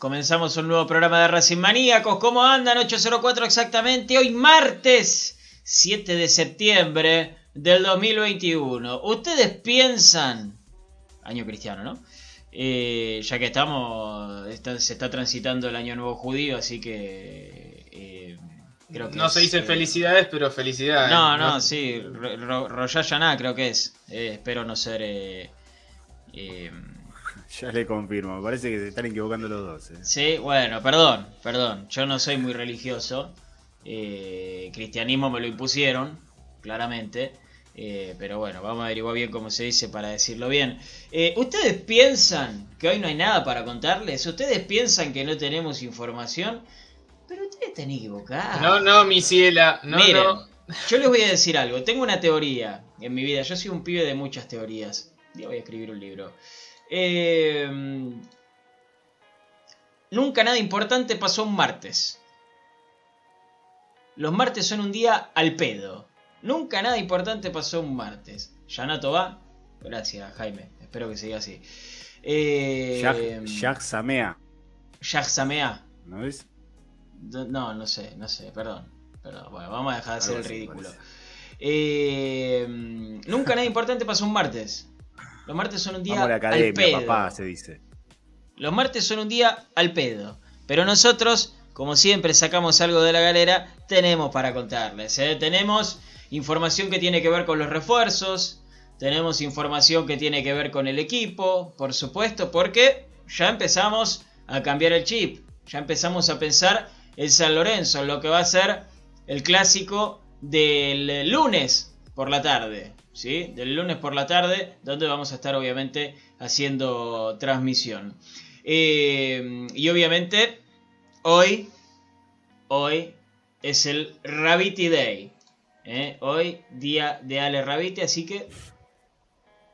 Comenzamos un nuevo programa de Racing Maníacos. ¿Cómo andan? 804 exactamente. Hoy martes 7 de septiembre del 2021. ¿Ustedes piensan... Año cristiano, ¿no? Eh, ya que estamos... está- se está transitando el año nuevo judío, así que... eh, creo que No es, se dicen eh, felicidades, pero felicidades. No, no, sí. Ro- creo que es. Espero no ser... eh, Ya le confirmo, me parece que se están equivocando los dos. eh. Sí, bueno, perdón, perdón. Yo no soy muy religioso. Eh, cristianismo me lo impusieron, claramente. Eh, pero bueno, vamos a averiguar bien cómo se dice para decirlo bien. Eh, ¿Ustedes piensan que hoy no hay nada para contarles? ¿Ustedes piensan que no tenemos información? Pero ustedes están equivocados. No, no, mi ciela. No, Miren, no. yo les voy a decir algo. Tengo una teoría en mi vida. Yo soy un pibe de muchas teorías. Ya voy a escribir un libro. Eh, nunca nada importante pasó un martes. Los martes son un día al pedo. Nunca nada importante pasó un martes. Yanato va. Gracias, Jaime. Espero que siga así. Eh, Jack, Jack Samea, Jack Samea. ¿no ves? No, no sé, no sé, perdón. Perdón, bueno, vamos a dejar de hacer el ridículo. Eh, nunca nada importante pasa un martes. Los martes son un día Vamos a la al pedo. papá, se dice. Los martes son un día al pedo. Pero nosotros, como siempre, sacamos algo de la galera, tenemos para contarles. ¿eh? Tenemos información que tiene que ver con los refuerzos, tenemos información que tiene que ver con el equipo, por supuesto, porque ya empezamos a cambiar el chip, ya empezamos a pensar en San Lorenzo, en lo que va a ser el clásico del lunes por la tarde. ¿Sí? Del lunes por la tarde, donde vamos a estar obviamente haciendo transmisión. Eh, y obviamente, hoy, hoy es el Rabiti Day. ¿eh? Hoy, día de Ale Rabiti, así que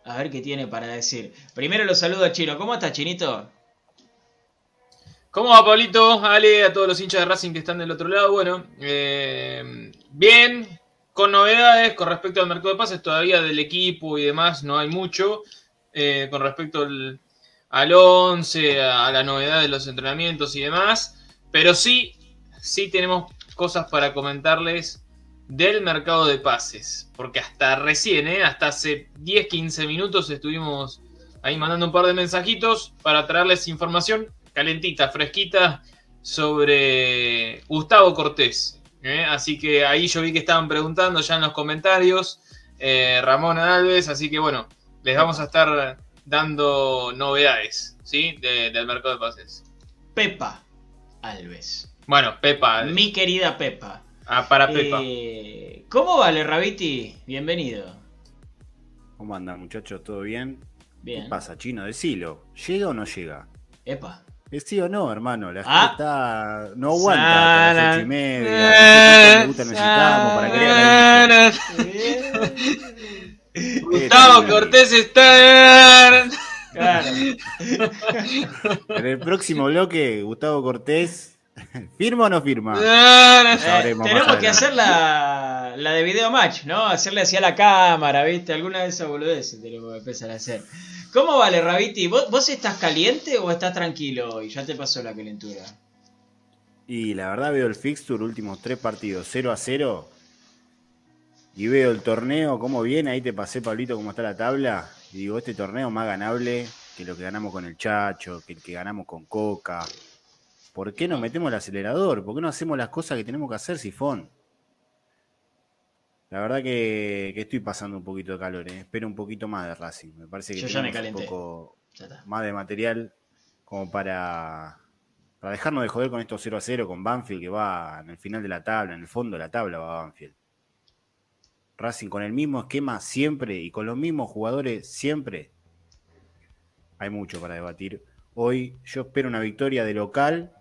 a ver qué tiene para decir. Primero lo saludo a Chino. ¿Cómo estás, Chinito? ¿Cómo va, Pablito? Ale, a todos los hinchas de Racing que están del otro lado. Bueno, eh, bien, con novedades con respecto al mercado de pases. Todavía del equipo y demás no hay mucho. Eh, con respecto al, al 11, a, a la novedad de los entrenamientos y demás. Pero sí, sí tenemos cosas para comentarles del mercado de pases. Porque hasta recién, ¿eh? hasta hace 10, 15 minutos estuvimos ahí mandando un par de mensajitos para traerles información calentita, fresquita sobre Gustavo Cortés. ¿Eh? Así que ahí yo vi que estaban preguntando ya en los comentarios eh, Ramón Alves, así que bueno, les vamos a estar dando novedades ¿sí? De- del mercado de pases. Pepa Alves. Bueno, Pepa, Mi querida Pepa. ah, para Pepa. Eh, ¿Cómo vale, Rabiti? Bienvenido. ¿Cómo andan, muchachos? ¿Todo bien? Bien. ¿Qué pasa, chino? Decilo. ¿Llega o no llega? Epa. Es sí o no, hermano. La Ah. gente está. No aguanta hasta las ocho y media. Cuánto minutos necesitamos para que Gustavo Cortés está. Claro. En el próximo bloque, Gustavo Cortés. ¿Firma o no firma? Sabremos más tenemos que hacer la, la de video match, ¿no? Hacerle hacia la cámara, ¿viste? Alguna de esas boludeces tenemos que empezar a hacer. ¿Cómo vale, Rabiti? ¿Vos, vos estás caliente o estás tranquilo hoy? Ya te pasó la calentura. Y la verdad veo el fixture, últimos tres partidos, 0 a 0. Y veo el torneo, cómo viene. Ahí te pasé, Pablito, cómo está la tabla. Y digo, este torneo más ganable que lo que ganamos con el Chacho, que el que ganamos con Coca. ¿Por qué no metemos el acelerador? ¿Por qué no hacemos las cosas que tenemos que hacer, Sifón? La verdad que, que estoy pasando un poquito de calor, ¿eh? espero un poquito más de Racing. Me parece que Yo ya me un poco más de material como para, para dejarnos de joder con estos 0 a 0 con Banfield que va en el final de la tabla, en el fondo de la tabla va Banfield. Racing con el mismo esquema siempre y con los mismos jugadores siempre. Hay mucho para debatir. Hoy yo espero una victoria de local,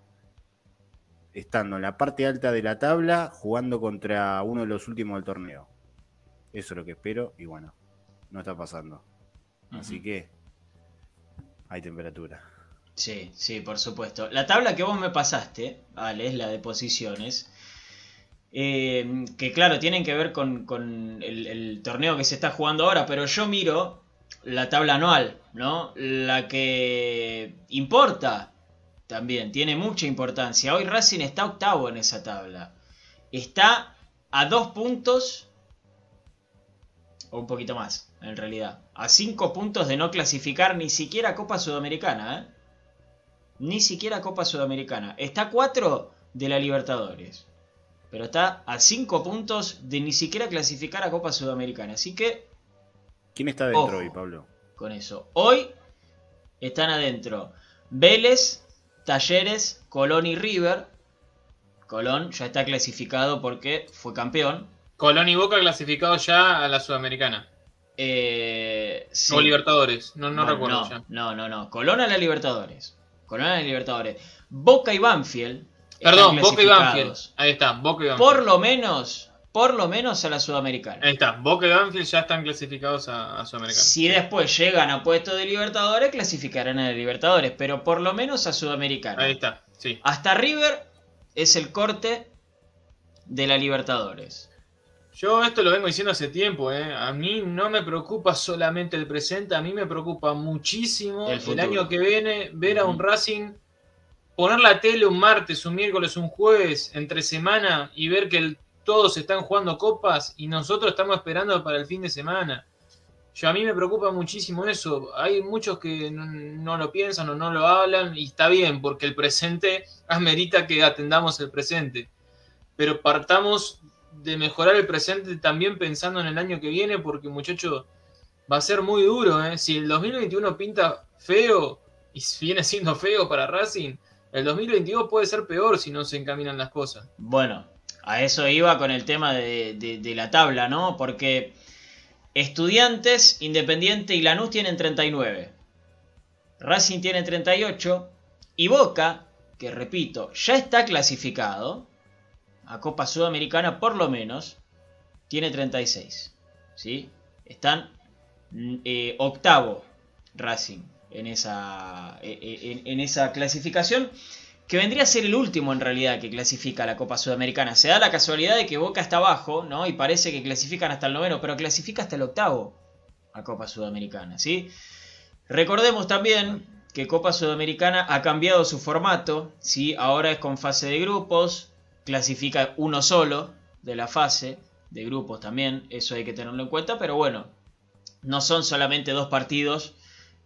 estando en la parte alta de la tabla, jugando contra uno de los últimos del torneo. Eso es lo que espero y bueno, no está pasando. Así que hay temperatura. Sí, sí, por supuesto. La tabla que vos me pasaste, vale, es la de posiciones. eh, que claro, tienen que ver con, con el, el torneo que se está jugando ahora, pero yo miro la tabla anual, ¿no? La que importa también, tiene mucha importancia. Hoy Racing está octavo en esa tabla. Está a dos puntos, o un poquito más, en realidad. A cinco puntos de no clasificar ni siquiera Copa Sudamericana, ¿eh? Ni siquiera Copa Sudamericana. Está a 4 de la Libertadores. Pero está a 5 puntos de ni siquiera clasificar a Copa Sudamericana. Así que, ¿Quién está dentro Ojo. hoy, Pablo? con eso. Hoy están adentro Vélez, Talleres, Colón y River. Colón ya está clasificado porque fue campeón. Colón y Boca clasificados ya a la Sudamericana. Eh, sí. O Libertadores, no, no Bueno, recuerdo no, ya. No, no, no. Colón a la Libertadores. Colón a la Libertadores. Boca y Banfield. Perdón, Boca y Banfield. Ahí está, Boca y Banfield. Por lo menos, por lo menos a la Sudamericana. Ahí está, Boca y Banfield ya están clasificados a, a Sudamericana. Si después llegan a puesto de Libertadores, clasificarán a Libertadores, pero por lo menos a Sudamericana. Ahí está, sí. Hasta River es el corte de la Libertadores. Yo esto lo vengo diciendo hace tiempo, ¿eh? A mí no me preocupa solamente el presente, a mí me preocupa muchísimo El año que viene ver a un. Racing poner la tele un martes, un miércoles, un jueves, entre semana y ver que el todos están jugando copas y nosotros estamos esperando para el fin de semana. Yo a mí me preocupa muchísimo eso. Hay muchos que no, no lo piensan o no lo hablan y está bien porque el presente amerita que atendamos el presente. Pero partamos de mejorar el presente también pensando en el año que viene porque muchacho va a ser muy duro. ¿eh? Si el 2021 pinta feo y viene siendo feo para Racing, el 2022 puede ser peor si no se encaminan las cosas. Bueno, a eso iba con el tema de, la tabla, ¿no? Porque Estudiantes, Independiente y Lanús tienen 39. Racing tiene 38. Y Boca, que repito, ya está clasificado a Copa Sudamericana por lo menos, tiene 36. ¿Sí? Están mm, eh, octavo Racing en esa, eh, eh, en esa clasificación que vendría a ser el último en realidad que clasifica a la Copa Sudamericana. Se da la casualidad de que Boca está abajo, ¿no? Y parece que clasifican hasta el noveno, pero clasifica hasta el octavo a Copa Sudamericana, ¿sí? Recordemos también que Copa Sudamericana ha cambiado su formato, ¿sí? Ahora es con fase de grupos, clasifica uno solo de la fase de grupos también, eso hay que tenerlo en cuenta, pero bueno, no son solamente dos partidos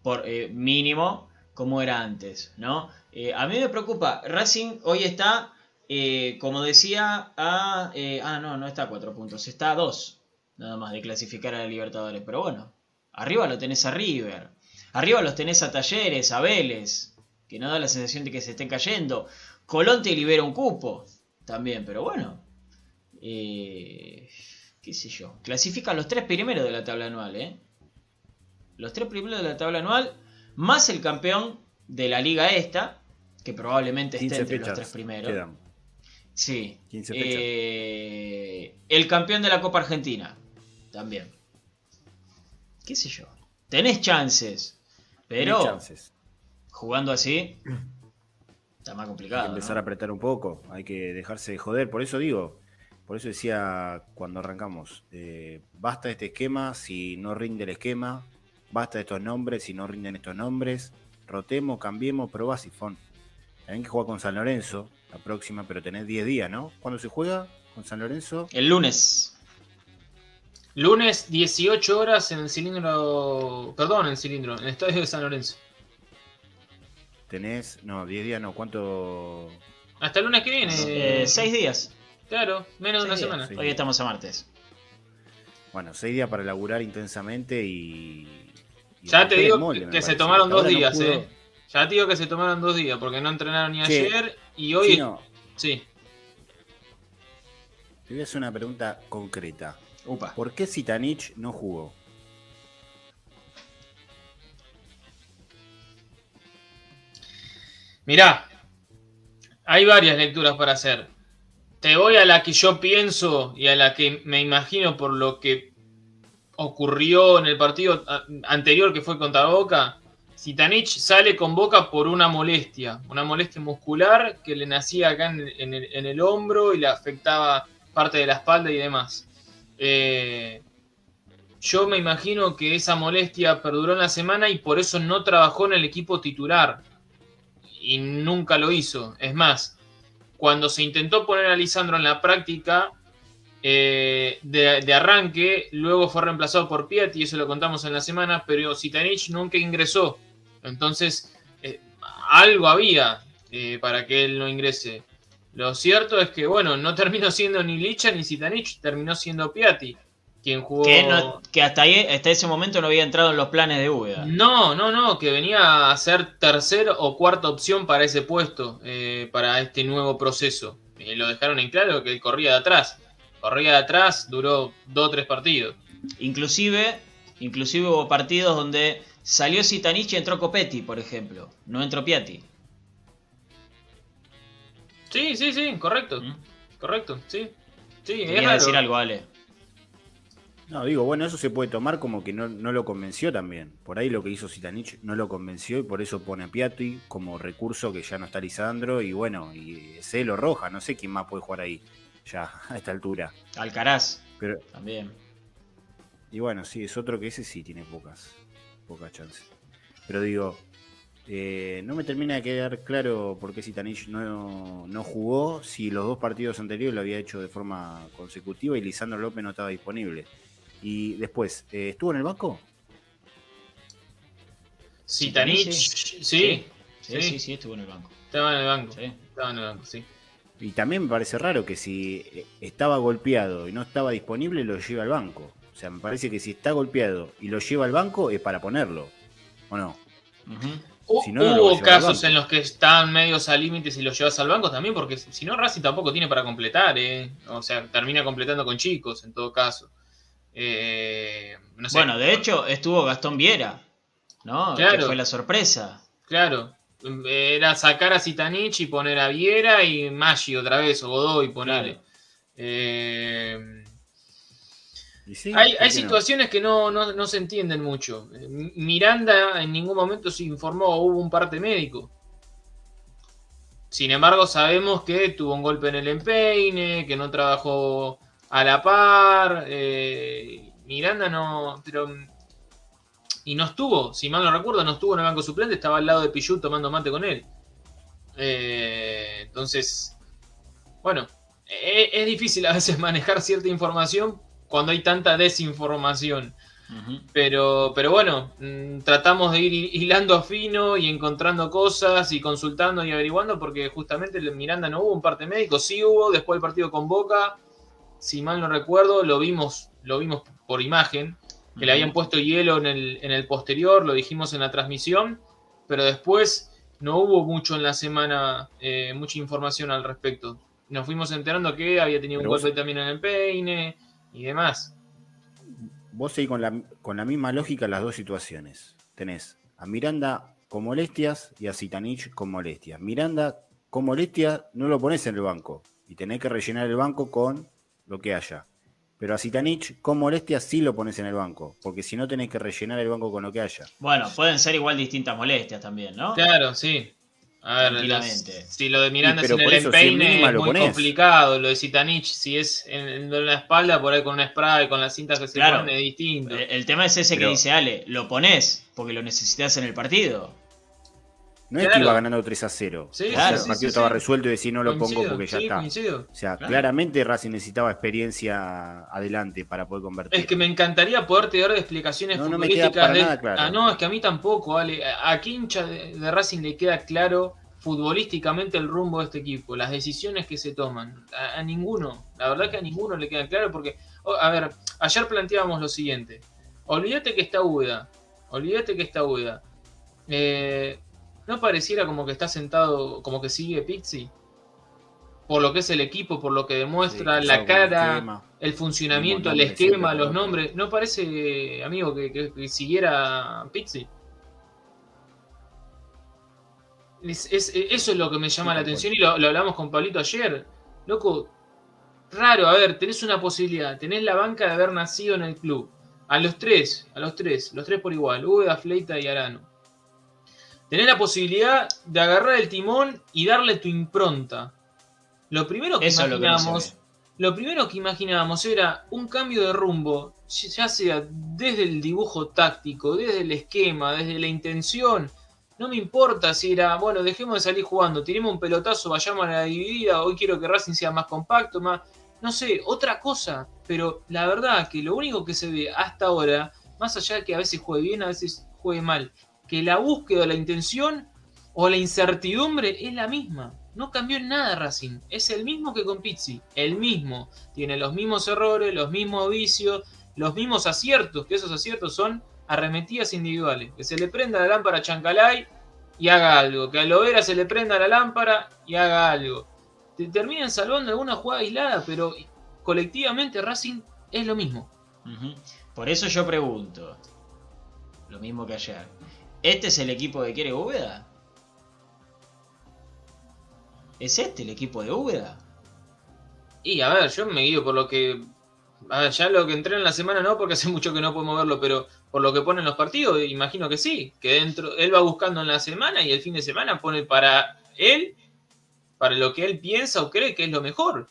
por eh, mínimo como era antes, ¿no? Eh, a mí me preocupa, Racing hoy está, eh, como decía, a... eh, ah, no, no está a cuatro puntos, está a dos, nada más de clasificar a la Libertadores, pero bueno, arriba lo tenés a River, arriba los tenés a Talleres, a Vélez, que no da la sensación de que se estén cayendo, Colón te libera un cupo, también, pero bueno, qué sé yo, clasifican los tres primeros de la tabla anual, ¿eh? Los tres primeros de la tabla anual, más el campeón de la liga esta, que probablemente esté 15 entre fechas los tres primeros. quedan. Sí. 15 fechas. Eh, el campeón de la Copa Argentina, también. ¿Qué sé yo? Tenés chances, pero Tenés chances. jugando así, está más Hay complicado. que empezar ¿no? a apretar un poco, hay que dejarse de joder. Por eso digo, por eso decía cuando arrancamos, eh, basta este esquema si no rinde el esquema, basta de estos nombres si no rinden estos nombres, rotemos, cambiemos, probá sifón. Tienen que jugar con San Lorenzo la próxima, pero tenés 10 días, ¿no? ¿Cuándo se juega con San Lorenzo? El lunes. Lunes, 18 horas en el cilindro. Perdón, en el cilindro, en el estadio de San Lorenzo. Tenés, no, 10 días no, ¿cuánto? Hasta el lunes que viene. Eh, seis días. Claro, menos de una días. semana. Hoy estamos a martes. Bueno, 6 días para laburar intensamente y... Ya te digo molde, que, se tomaron dos no días, eh. Ya te digo que se tomaron dos días porque no entrenaron ni ayer y hoy. Sí. te voy a hacer una pregunta concreta. Upa. ¿Por qué Sitanich no jugó? Mirá, hay varias lecturas para hacer. Te voy a la que yo pienso y a la que me imagino por lo que ocurrió en el partido anterior que fue contra Boca. Sitanich sale con Boca por una molestia, una molestia muscular que le nacía acá en, en el, en el hombro y le afectaba parte de la espalda y demás. Eh, yo me imagino que esa molestia perduró en la semana y por eso no trabajó en el equipo titular y nunca lo hizo. Es más, cuando se intentó poner a Lisandro en la práctica eh, de, de arranque, luego fue reemplazado por Piatti, eso lo contamos en la semana, pero Sitanich nunca ingresó. Entonces, eh, algo había eh, para que él no ingrese. Lo cierto es que, bueno, no terminó siendo ni Licha ni Sitanich, terminó siendo Piatti, quien jugó... Que, no- que hasta, ahí, hasta ese momento no había entrado en los planes de Úbeda. No, no, no, que venía a ser tercera o cuarta opción para ese puesto, para este nuevo proceso. Lo dejaron en claro que él corría de atrás. Corría de atrás, duró dos o tres partidos. Inclusive, inclusive hubo partidos donde salió Sitanich y entró Copetti, por ejemplo. No entró Piatti. Sí, sí, sí, correcto. ¿Mm? Correcto, sí. Sí, es raro. decir algo, Ale. No, digo, bueno, eso se puede tomar como que no, no lo convenció también. Por ahí lo que hizo Sitanich no lo convenció y por eso pone a Piatti como recurso que ya no está Lisandro y bueno, y es él o Roja, no sé quién más puede jugar ahí ya a esta altura. Alcaraz Pero, también. y bueno, sí, es otro que ese sí tiene pocas, pocas chances. Pero digo, Eh, no me termina de quedar claro por qué Sitanich no, no jugó si los dos partidos anteriores lo había hecho de forma consecutiva y Lisandro López no estaba disponible. Y después, eh, ¿estuvo en el banco? Sitanich, Sí, sí, Sí, sí, sí, estuvo en el banco. estaba en el banco. Sí. Estaba en el banco, sí. Y también me parece raro que si eh, estaba golpeado y no estaba disponible, lo lleva al banco. O sea, me parece que si está golpeado y lo lleva al banco es para ponerlo. ¿O no? Si Hubo casos en los que están medios al límite si los llevas al banco también, porque si no, Racing tampoco tiene para completar, ¿eh? O sea, termina completando con chicos en todo caso. Eh, no sé. Bueno, de hecho, estuvo Gastón Viera, ¿no? Que Claro. fue la sorpresa. Claro, era sacar a Zitanich y poner a Viera y Maggi otra vez, o Godoy ponerle. Claro. Eh, sí, hay ¿por hay no? situaciones que no, no, no se entienden mucho. Eh, Miranda en ningún momento se informó, hubo un parte médico. Sin embargo, sabemos que tuvo un golpe en el empeine, que no trabajó a la par. eh, Miranda no. Pero, y no estuvo, si mal no recuerdo, no estuvo en el banco suplente, estaba al lado de Pichu tomando mate con él. Eh, entonces, bueno, e- es difícil a veces manejar cierta información cuando hay tanta desinformación. Pero, pero bueno, mm, tratamos de ir hi- hilando fino y encontrando cosas y consultando y averiguando porque justamente en Miranda no hubo un parte médico, sí hubo, después del partido con Boca, si mal no recuerdo, lo vimos, lo vimos por imagen, que le habían puesto hielo en el, en el posterior, lo dijimos en la transmisión, pero después no hubo mucho en la semana, eh, mucha información al respecto. Nos fuimos enterando que había tenido Pero un vos- golpe también en el peine y demás. Vos seguís con la, con la misma lógica las dos situaciones. Tenés a Miranda con molestias y a Zitanich con molestias. Miranda con molestias no lo pones en el banco y tenés que rellenar el banco con lo que haya. Pero a Zitanich con molestias sí lo pones en el banco, porque si no tenés que rellenar el banco con lo que haya. Bueno, pueden ser igual distintas molestias también, ¿no? Claro, sí. A ver, las- si lo de Miranda Sí, es en el eso, empeine es lo muy ponés. complicado. Lo de Zitanich, si es en, en la espalda, por ahí con una spray, con las cintas que se Claro. ponen, es distinto. Eh, El tema es ese que dice Ale, lo pones porque lo necesitas en el partido. No es Claro. que iba ganando 3 a 0. Sí, el partido sí, estaba resuelto y decir no lo pongo porque ya está. coincido. O sea, Claro. claramente Racing necesitaba experiencia adelante para poder convertir. Es que me encantaría poderte dar explicaciones No, no me queda futbolísticas. para de- nada claro. Ah, no, es que a mí tampoco, Ale. ¿A a qué hincha de, de Racing le queda claro futbolísticamente el rumbo de este equipo? Las decisiones que se toman. A, a ninguno. La verdad que a ninguno le queda claro porque, oh, a ver, ayer planteábamos lo siguiente. Olvídate que está Ueda. Olvídate que está Ueda. Eh, ¿No pareciera como que está sentado, como que sigue Pixie? Por lo que es el equipo, por lo que demuestra Sí, la el cara, el funcionamiento, el esquema, los nombres. ¿No parece, amigo, que, que- que siguiera Pixie? Es- es- eso es lo que me llama Sí, la atención y lo, lo hablamos con Pablito ayer. Loco, raro, a ver, tenés una posibilidad, tenés la banca de haber nacido en el club. A los tres, a los tres, los tres por igual, Ueda, Fleita y Arano. Tenés la posibilidad de agarrar el timón y darle tu impronta. Lo primero que Eso lo no imaginábamos, lo primero que imaginábamos era un cambio de rumbo, ya sea desde el dibujo táctico, desde el esquema, desde la intención. No me importa si era, bueno, dejemos de salir jugando, tiremos un pelotazo, vayamos a la dividida, hoy quiero que Racing sea más compacto, más, no sé, otra cosa. Pero la verdad que lo único que se ve hasta ahora, más allá de que a veces juegue bien, a veces juegue mal, que la búsqueda, la intención o la incertidumbre es la misma. No cambió en nada Racing. Es el mismo que con Pizzi. El mismo. Tiene los mismos errores, los mismos vicios, los mismos aciertos. Que esos aciertos son arremetidas individuales. Que se le prenda la lámpara a Chancalay y haga algo. Que a Lovera se le prenda la lámpara y haga algo. Te terminan salvando alguna jugada aislada, pero colectivamente Racing es lo mismo. Por eso yo pregunto, lo mismo que ayer, ¿este es el equipo que quiere Úbeda? ¿Es este el equipo de Úbeda? Y a ver, yo me guío por lo que. A ver, ya lo que entré en la semana no, porque hace mucho que no podemos verlo, pero por lo que ponen los partidos, imagino que sí. Que dentro, él va buscando en la semana y el fin de semana pone para él, para lo que él piensa o cree que es lo mejor.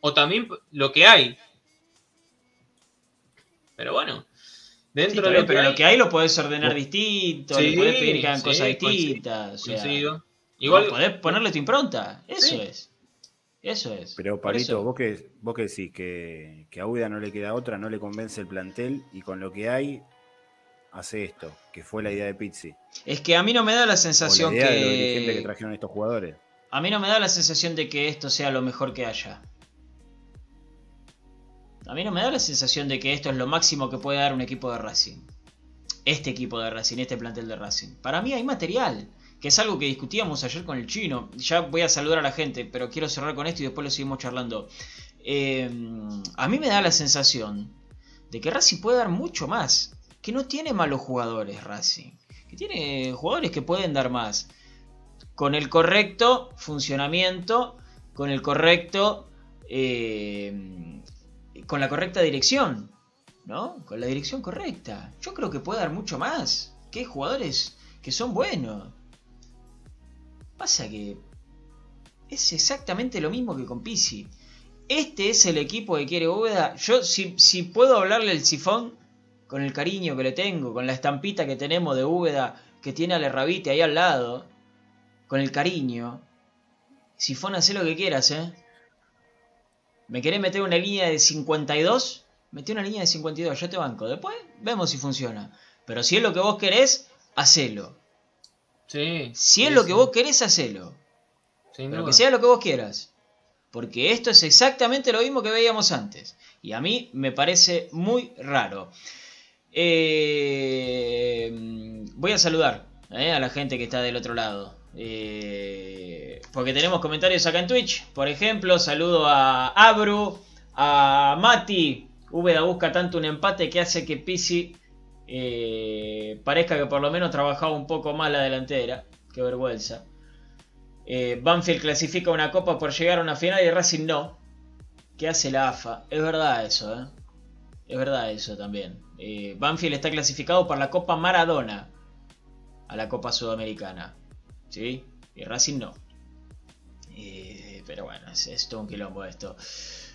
O también lo que hay. Pero bueno, Dentro Sí, de lo que pero hay, lo que hay lo podés ordenar distinto, Sí, le podés pedir que hagan sí, cosas coincido, distintas. o sea, coincido. Igual podés ponerle tu impronta. Eso Sí. es. Eso es. Pero eso- vos que, vos que decís que, que a Uda no le queda otra, no le convence el plantel y con lo que hay hace esto, que fue la idea de Pizzi. Es que a mí no me da la O la sensación idea de los dirigentes que que. trajeron estos jugadores. A mí no me da la sensación de que esto sea lo mejor que haya. A mí no me da la sensación de que esto es lo máximo que puede dar un equipo de Racing. Este equipo de Racing, este plantel de Racing. Para mí hay material, que es algo que discutíamos ayer con el chino. Ya voy a saludar a la gente, pero quiero cerrar con esto y después lo seguimos charlando. Eh, a mí me da la sensación de que Racing puede dar mucho más. Que no tiene malos jugadores Racing. Que tiene jugadores que pueden dar más con el correcto funcionamiento, con el correcto, eh, con la correcta dirección, ¿no? Con la dirección correcta. Yo creo que puede dar mucho más. Que jugadores que son buenos. Pasa que es exactamente lo mismo que con Pisi. Este es el equipo que quiere Bóveda. Yo, si, si puedo hablarle el sifón, con el cariño que le tengo, con la estampita que tenemos de Úbeda, que tiene a Rabite ahí al lado, con el cariño. Sifón, haz lo que quieras, ¿eh? ¿Me querés meter una línea de 52? Metí una línea de 52, yo te banco. Después vemos si funciona. Pero si es lo que vos querés, hacelo. sí. Si es sí, lo que sí, vos querés, hacelo. sin Pero duda. que sea lo que vos quieras. Porque esto es exactamente lo mismo que veíamos antes. Y a mí me parece muy raro. Eh, voy a saludar eh, a la gente que está del otro lado. Eh, porque tenemos comentarios acá en Twitch. Por ejemplo, saludo a Abru, a Mati. Úbeda busca tanto un empate que hace que Pisi eh, parezca que por lo menos trabajaba un poco más la delantera. Qué vergüenza. Eh, Banfield clasifica una copa por llegar a una final y Racing no. ¿Qué hace la AFA? Es verdad eso, ¿eh? Es verdad eso también. Eh, Banfield está clasificado por la Copa Maradona a la Copa Sudamericana. ¿Sí? Y Racing no. Eh, pero bueno, es, es todo un quilombo esto.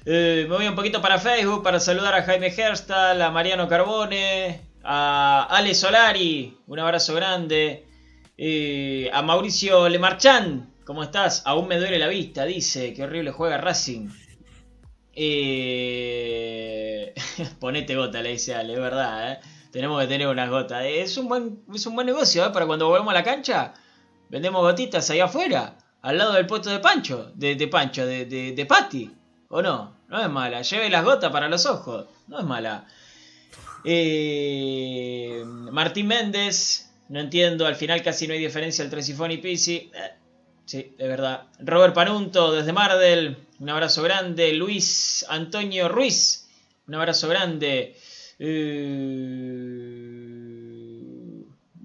Eh, me voy un poquito para Facebook para saludar a Jaime Herstal, a Mariano Carbone, a Ale Solari, un abrazo grande. Eh, a Mauricio Lemarchán, ¿cómo estás? Aún me duele la vista, dice. Qué horrible juega Racing. Eh... Ponete gota, le dice Ale, es verdad. Tenemos que tener unas gotas. Es un buen, es un buen negocio. Para cuando volvemos a la cancha, vendemos gotitas ahí afuera, al lado del puesto de Pancho, de, Pancho, de, de, de Patti. ¿O no? No es mala. Lleve las gotas para los ojos. No es mala. Eh, Martín Méndez, no entiendo, al final casi no hay diferencia entre Sifón y Pisi. Eh, sí, de verdad. Robert Panunto desde Mardel, un abrazo grande. Luis Antonio Ruiz, un abrazo grande. Eh,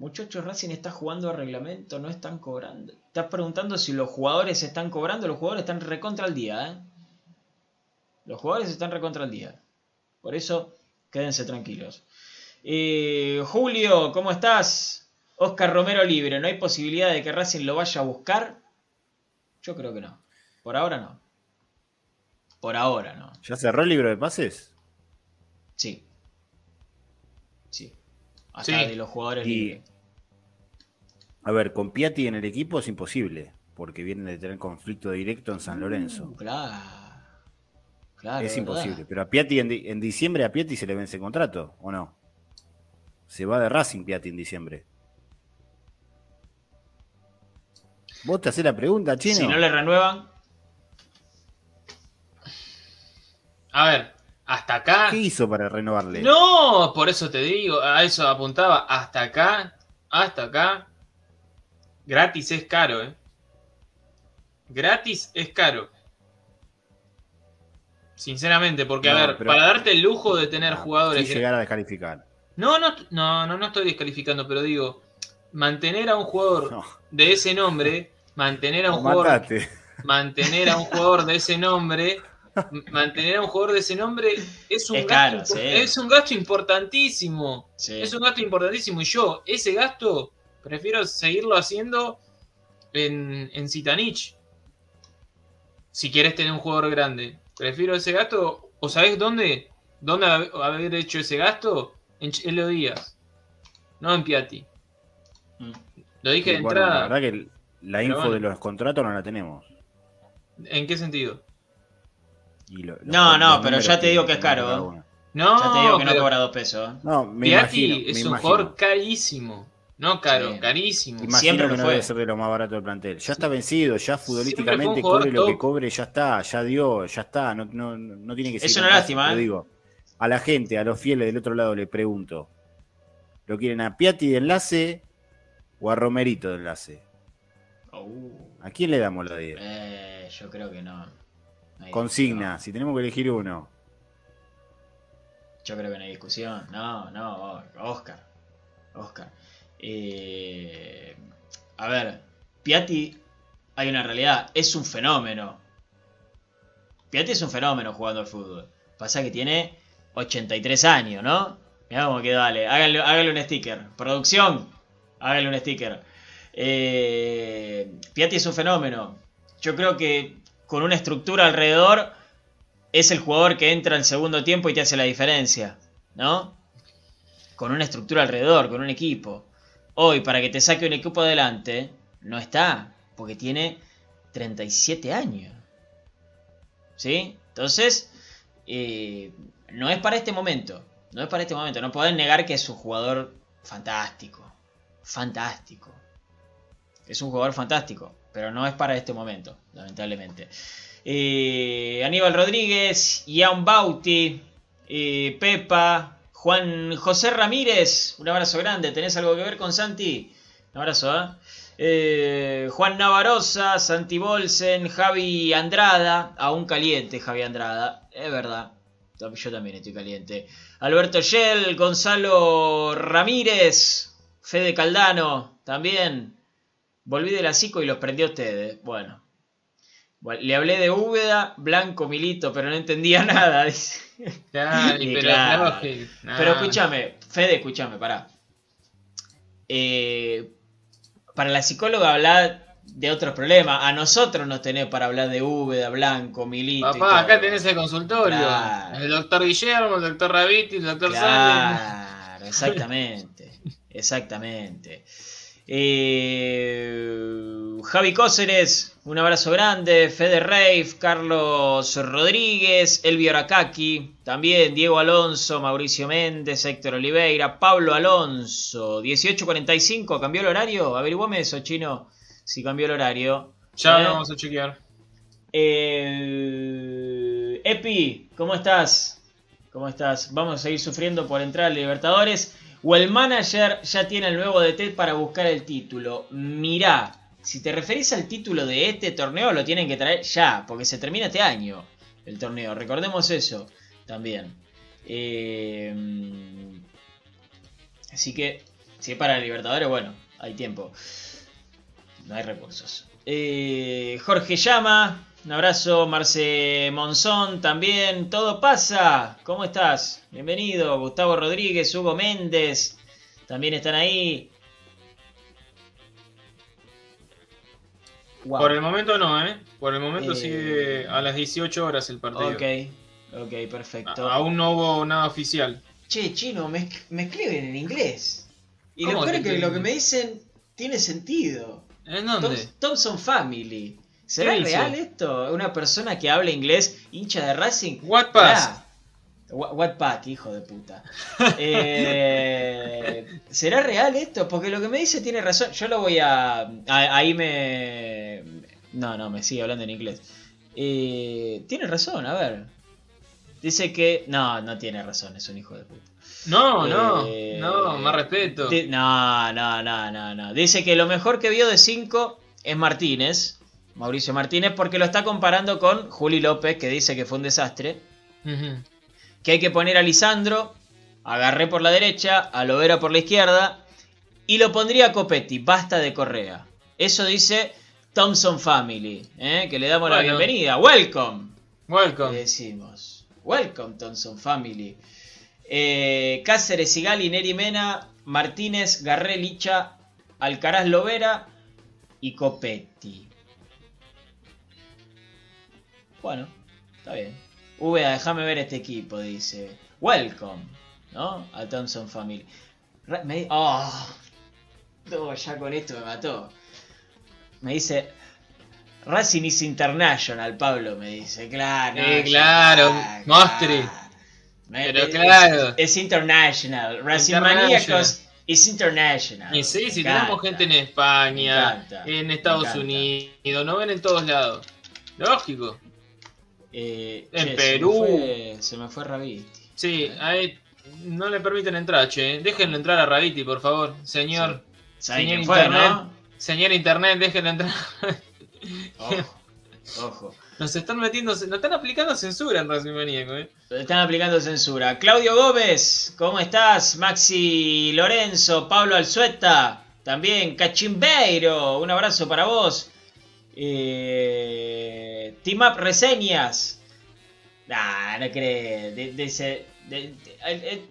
muchachos, Racing está jugando a reglamento, no están cobrando. Estás preguntando si los jugadores están cobrando, los jugadores están recontra al día, ¿eh? Los jugadores están recontra al día. Por eso, quédense tranquilos. Eh, Julio, ¿cómo estás? Oscar Romero libre. ¿No hay posibilidad de que Racing lo vaya a buscar? Yo creo que no. Por ahora no. Por ahora no. ¿Ya cerró el libro de pases? Sí. Sí. Hasta Sí. de los jugadores Y- libres. A ver, con Piatti en el equipo es imposible, porque vienen de tener conflicto directo en San Lorenzo. Uh, claro. Claro. es verdad. imposible. Pero a Piatti en, di- en diciembre a Piatti se le vence el contrato, ¿o no? Se va de Racing Piatti en diciembre. ¿Vos te hacés la pregunta, chino? Si no le renuevan, A ver, hasta acá. ¿Qué hizo para renovarle? No, por eso te digo, a eso apuntaba. Hasta acá, hasta acá. Gratis es caro, ¿eh? Gratis es caro. Sinceramente, porque a No, ver, pero- para darte el lujo de tener Ah, jugadores. sin llegar a descalificar. No, no, no, no, no estoy descalificando, pero digo, mantener a un jugador No, de ese nombre, mantener a un jugador mataste. mantener a un jugador de ese nombre, mantener a un jugador de ese nombre es un Es gasto, caro, sí. es un gasto importantísimo. sí. Es un gasto importantísimo y yo ese gasto prefiero seguirlo haciendo en, en Zitanich. Si quieres tener un jugador grande, prefiero ese gasto. ¿O sabés dónde? ¿Dónde hab- haber hecho ese gasto? En Ch- Elio Díaz. No en Piatti. Mm. Lo dije de bueno, la entrada. verdad que la Pero info bueno. de los contratos no la tenemos. ¿En qué sentido? Y lo- No, no, pero ya te digo que es caro. No, ya te digo que no cobra dos pesos. ¿eh? No, me Piatti imagino. es me un imagino. jugador carísimo. No caro, Sí. carísimo. Imagino Siempre que lo no fue. debe ser de lo más barato del plantel. Ya está vencido, ya futbolísticamente cobre lo que cobre, ya está, ya dio, ya está. No, no, no tiene que ser. Es una lástima, ¿eh? digo, a la gente, a los fieles del otro lado le pregunto: ¿lo quieren a Piatti de enlace o a Romerito de enlace? Uh, ¿A quién le damos la 10? eh, yo creo que no. Consigna, si tenemos que elegir uno. Yo creo que no hay discusión. No, no, Oscar. Oscar. Eh, a ver, Piatti, hay una realidad, es un fenómeno. Piatti es un fenómeno jugando al fútbol. Pasa que tiene 83 años, ¿no? Mirá cómo que dale. Háganle, un sticker. Producción, háganle un sticker. Eh, Piatti es un fenómeno. Yo creo que con una estructura alrededor es el jugador que entra en segundo tiempo y te hace la diferencia, ¿no? Con una estructura alrededor, con un equipo. Hoy, para que te saque un equipo adelante, no está, porque tiene 37 años. ¿Sí? Entonces, eh, no es para este momento. No es para este momento. No podés negar que es un jugador fantástico. Fantástico. Es un jugador fantástico. Pero no es para este momento, lamentablemente. Eh, Aníbal Rodríguez, Ian Bauti, eh, Pepa, Juan José Ramírez, un abrazo grande. ¿Tenés algo que ver con Santi? Un abrazo, ¿eh? Eh, Juan Navarosa, Santi Bolsen, Javi Andrada, aún caliente Javi Andrada, es verdad. Yo también estoy caliente. Alberto Shell, Gonzalo Ramírez, Fede Caldano, también. Volví de la y los prendí a ustedes. Bueno. Bueno, Le hablé de Úbeda, Blanco, Milito, pero no entendía nada. dice. Claro, Y pero claro. no, que- nah. Pero escúchame, Fede, escúchame, pará. Eh, para la psicóloga hablar de otros problemas. A nosotros nos tenés para hablar de Úbeda, Blanco, Milito. y todo. Papá, acá tenés el consultorio. Claro. El doctor Guillermo, el doctor Raviti, el doctor. Claro, exactamente. Exactamente. Eh, Javi Cóceres, un abrazo grande. Fede Reif, Carlos Rodríguez, Elvio Aracaki, también Diego Alonso, Mauricio Méndez, Héctor Oliveira, Pablo Alonso, 18.45, ¿cambió el horario? Averiguame eso, chino, si cambió el horario. Ya Eh, lo vamos a chequear. eh, Epi, ¿cómo estás? ¿Cómo estás? Vamos a seguir sufriendo por entrar al Libertadores. O el manager ya tiene el nuevo DT para buscar el título. Mirá, si te referís al título de este torneo, lo tienen que traer ya, porque se termina este año el torneo. Recordemos eso también. Eh, así que, si es para Libertadores, bueno, hay tiempo. No hay recursos. Eh, Jorge Llama, un abrazo. Marce Monzón también. Todo pasa. ¿Cómo estás? Bienvenido. Gustavo Rodríguez, Hugo Méndez. También están ahí. Wow. Por el momento no, ¿eh? Por el momento Eh, sigue a las 18 horas el partido. Ok, ok, perfecto. A- Aún no hubo nada oficial. Che, chino, me, me escriben en inglés. Y lo ¿Cómo peor que lo que me dicen tiene sentido. ¿En dónde? Thompson Family. ¿Será real esto? Una persona que habla inglés, hincha de Racing. What pass? What, what pack, hijo de puta. Eh, ¿Será real esto? Porque lo que me dice tiene razón. Yo lo voy a. a- ahí me. No, no, me sigue hablando en inglés. Eh, tiene razón, a ver. Dice que. No, no tiene razón, es un hijo de puta. No, no, Eh, no, más respeto. Di- No, no, no, no, no. Dice que lo mejor que vio de 5 es Martínez, Mauricio Martínez, porque lo está comparando con Juli López, que dice que fue un desastre. Que hay que poner a Lisandro, agarré por la derecha, a Lovera por la izquierda, y lo pondría a Copetti, basta de Correa. Eso dice Thompson Family, ¿eh? que le damos la bienvenida. Welcome. Le Welcome. decimos. Welcome, Thompson Family. Eh, Cáceres, Sigali, Neri Mena, Martínez, Garré, Licha, Alcaraz, Lovera y Copetti. Bueno, está bien. Vea, déjame ver este equipo, dice. Welcome. ¿no? A Thompson Family. Me- oh, no, ya con esto me mató. Me dice, Racing is International, Pablo, me dice, claro. ya claro, mostre. Pero es- claro. Es, International. Racing. Maníacos is International. Y sí, si tenemos gente en España, encanta, en Estados. Unidos, no ven en todos lados. Lógico. Eh, En che, Perú. Se me fue, se me fue Raviti. Sí, ahí no le permiten entrar, che. Déjenlo entrar a Raviti, por favor. Señor, ¿Saben Señor fue, Internet. no? señor Internet, déjenlo entrar. Ojo, ojo. Nos están metiendo, nos están aplicando censura en Racing Maníaco, eh. Están aplicando censura. Claudio Gómez, ¿cómo estás? Maxi Lorenzo, Pablo Alzueta, también Cachimbeiro, un abrazo para vos. Eh, Team Up Reseñas. Nah, no crees. El- el-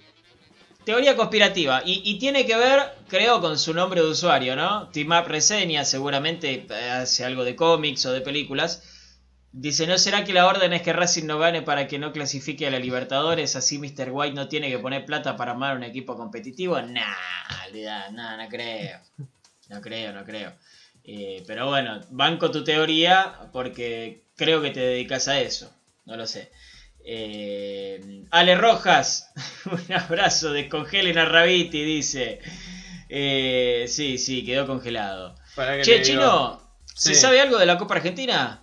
teoría conspirativa. Y, tiene que ver, creo, con su nombre de usuario, ¿no? Team Up Reseñas, seguramente eh, hace algo de cómics o de películas. Dice, ¿no será que la orden es que Racing no gane para que no clasifique a la Libertadores? Así Mr. White no tiene que poner plata para armar un equipo competitivo. Nah, no, no creo. No creo, no creo. Eh, pero bueno, banco tu teoría porque creo que te dedicas a eso. No lo sé. Eh, Ale Rojas, un abrazo, descongelen a Raviti, dice. Eh, sí, sí, quedó congelado. Que Che. Chino, ¿se Sí. sabe algo de la Copa Argentina?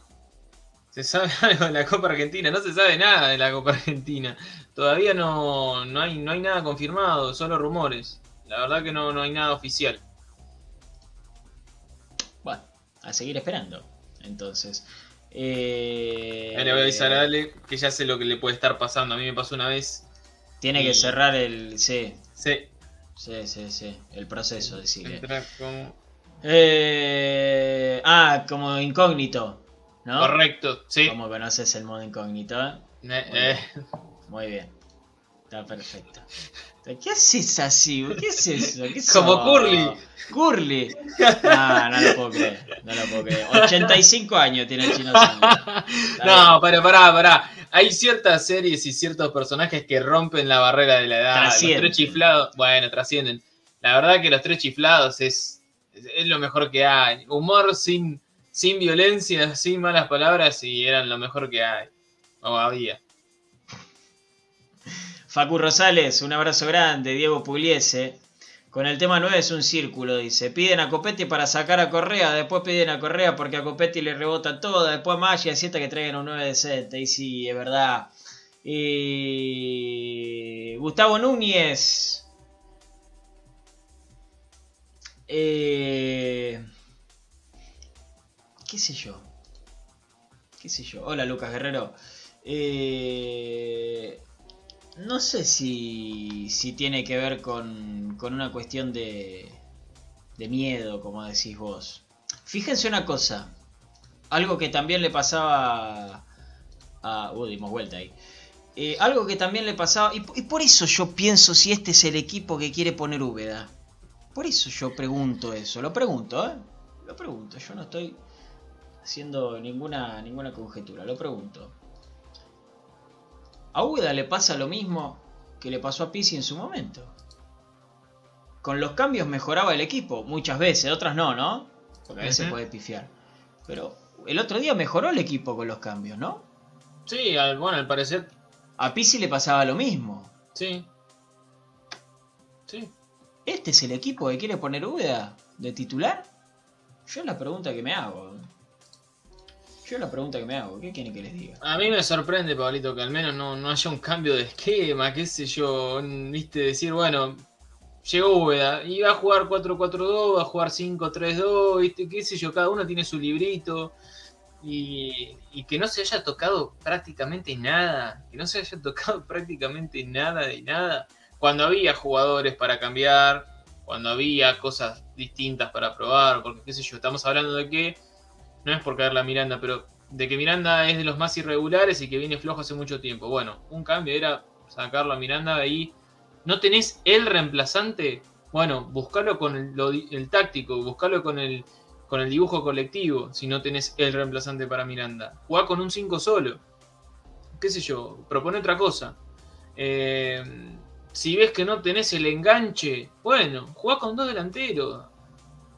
Se sabe algo de la Copa Argentina, no se sabe nada de la Copa Argentina. Todavía no, no, hay, no hay nada confirmado, solo rumores. La verdad que no, no hay nada oficial. A seguir esperando. Entonces. Eh, le voy a avisar a Ale que ya sé lo que le puede estar pasando. A mí me pasó una vez. Tiene que cerrar el. Sí, Sí, sí, sí, sí. El proceso, decirle. como- Eh, ah, como incógnito. ¿no? Correcto, sí. Como conoces el modo incógnito, ¿eh? Eh, eh, Muy bien. Está perfecto. ¿Qué haces así? ¿Qué es eso? ¿Qué Como? Curly. Curly. No, no lo puedo creer. No lo puedo creer. 85 años tiene el chino No, pero pará, pará. Hay ciertas series y ciertos personajes que rompen la barrera de la edad. Los Trascienden. tres chiflados, bueno, trascienden. La verdad que los tres chiflados es, es lo mejor que hay. Humor sin, sin violencia, sin malas palabras y eran lo mejor que hay. O había. Facu Rosales, un abrazo grande. Diego Pugliese. Con el tema 9 es un círculo, dice. Piden a Copetti para sacar a Correa, después piden a Correa porque a Copetti le rebota todo, después a Maggi sienta que traigan un 9 decente. Y sí, es verdad. Gustavo Núñez. Eh... ¿Qué sé yo? ¿Qué sé yo? Hola Lucas Guerrero. Eh, no sé si, si tiene que ver con, con una cuestión de, de miedo, como decís vos. Fíjense una cosa. Algo que también le pasaba a... Uh, dimos vuelta ahí. Eh, algo que también le pasaba... Y, por eso yo pienso si este es el equipo que quiere poner Úbeda. Por eso yo pregunto eso. Lo pregunto, ¿eh? Lo pregunto. Yo no estoy haciendo ninguna, ninguna conjetura. Lo pregunto. A Úbeda le pasa lo mismo que le pasó a Pizzi en su momento. Con los cambios mejoraba el equipo, muchas veces, otras no, ¿no? Porque a veces Ujú. puede pifiar. Pero el otro día mejoró el equipo con los cambios, ¿no? Sí, al- bueno, al parecer, A Pizzi le pasaba lo mismo. sí. Sí. ¿Este es el equipo que quiere poner Úbeda de titular? Yo es la pregunta que me hago. Yo la pregunta que me hago. ¿Qué quieren que les diga? A mí me sorprende, Pablito, que al menos no, no haya un cambio de esquema, qué sé yo, viste, decir, bueno, llegó Úbeda, y va a jugar 4-4-2, va a jugar 5-3-2, viste, qué sé yo, cada uno tiene su librito, y, y que no se haya tocado prácticamente nada, que no se haya tocado prácticamente nada de nada, cuando había jugadores para cambiar, cuando había cosas distintas para probar, porque qué sé yo, estamos hablando de que, no es por caerle a Miranda, pero de que Miranda es de los más irregulares y que viene flojo hace mucho tiempo. Bueno, un cambio era sacarlo a Miranda de ahí. ¿No tenés el reemplazante? Bueno, buscalo con el, táctico, buscalo con el, con el dibujo colectivo, si no tenés el reemplazante para Miranda. Jugá con un 5 solo. ¿Qué sé yo? Propone otra cosa. Eh, si ves que no tenés el enganche, bueno, jugá con dos delanteros.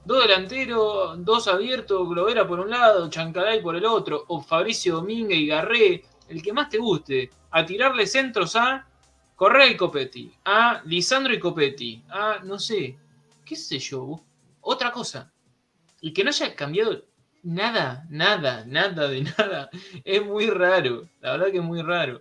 Dos delanteros, dos abiertos, Glovera por un lado, Chancalay por el otro, o Fabricio Domínguez y Garré, el que más te guste, a tirarle centros a Correa y Copetti, a Lisandro y Copetti, a no sé, qué sé yo, otra cosa. Y que no haya cambiado nada, nada, nada de nada. Es muy raro, la verdad que es muy raro.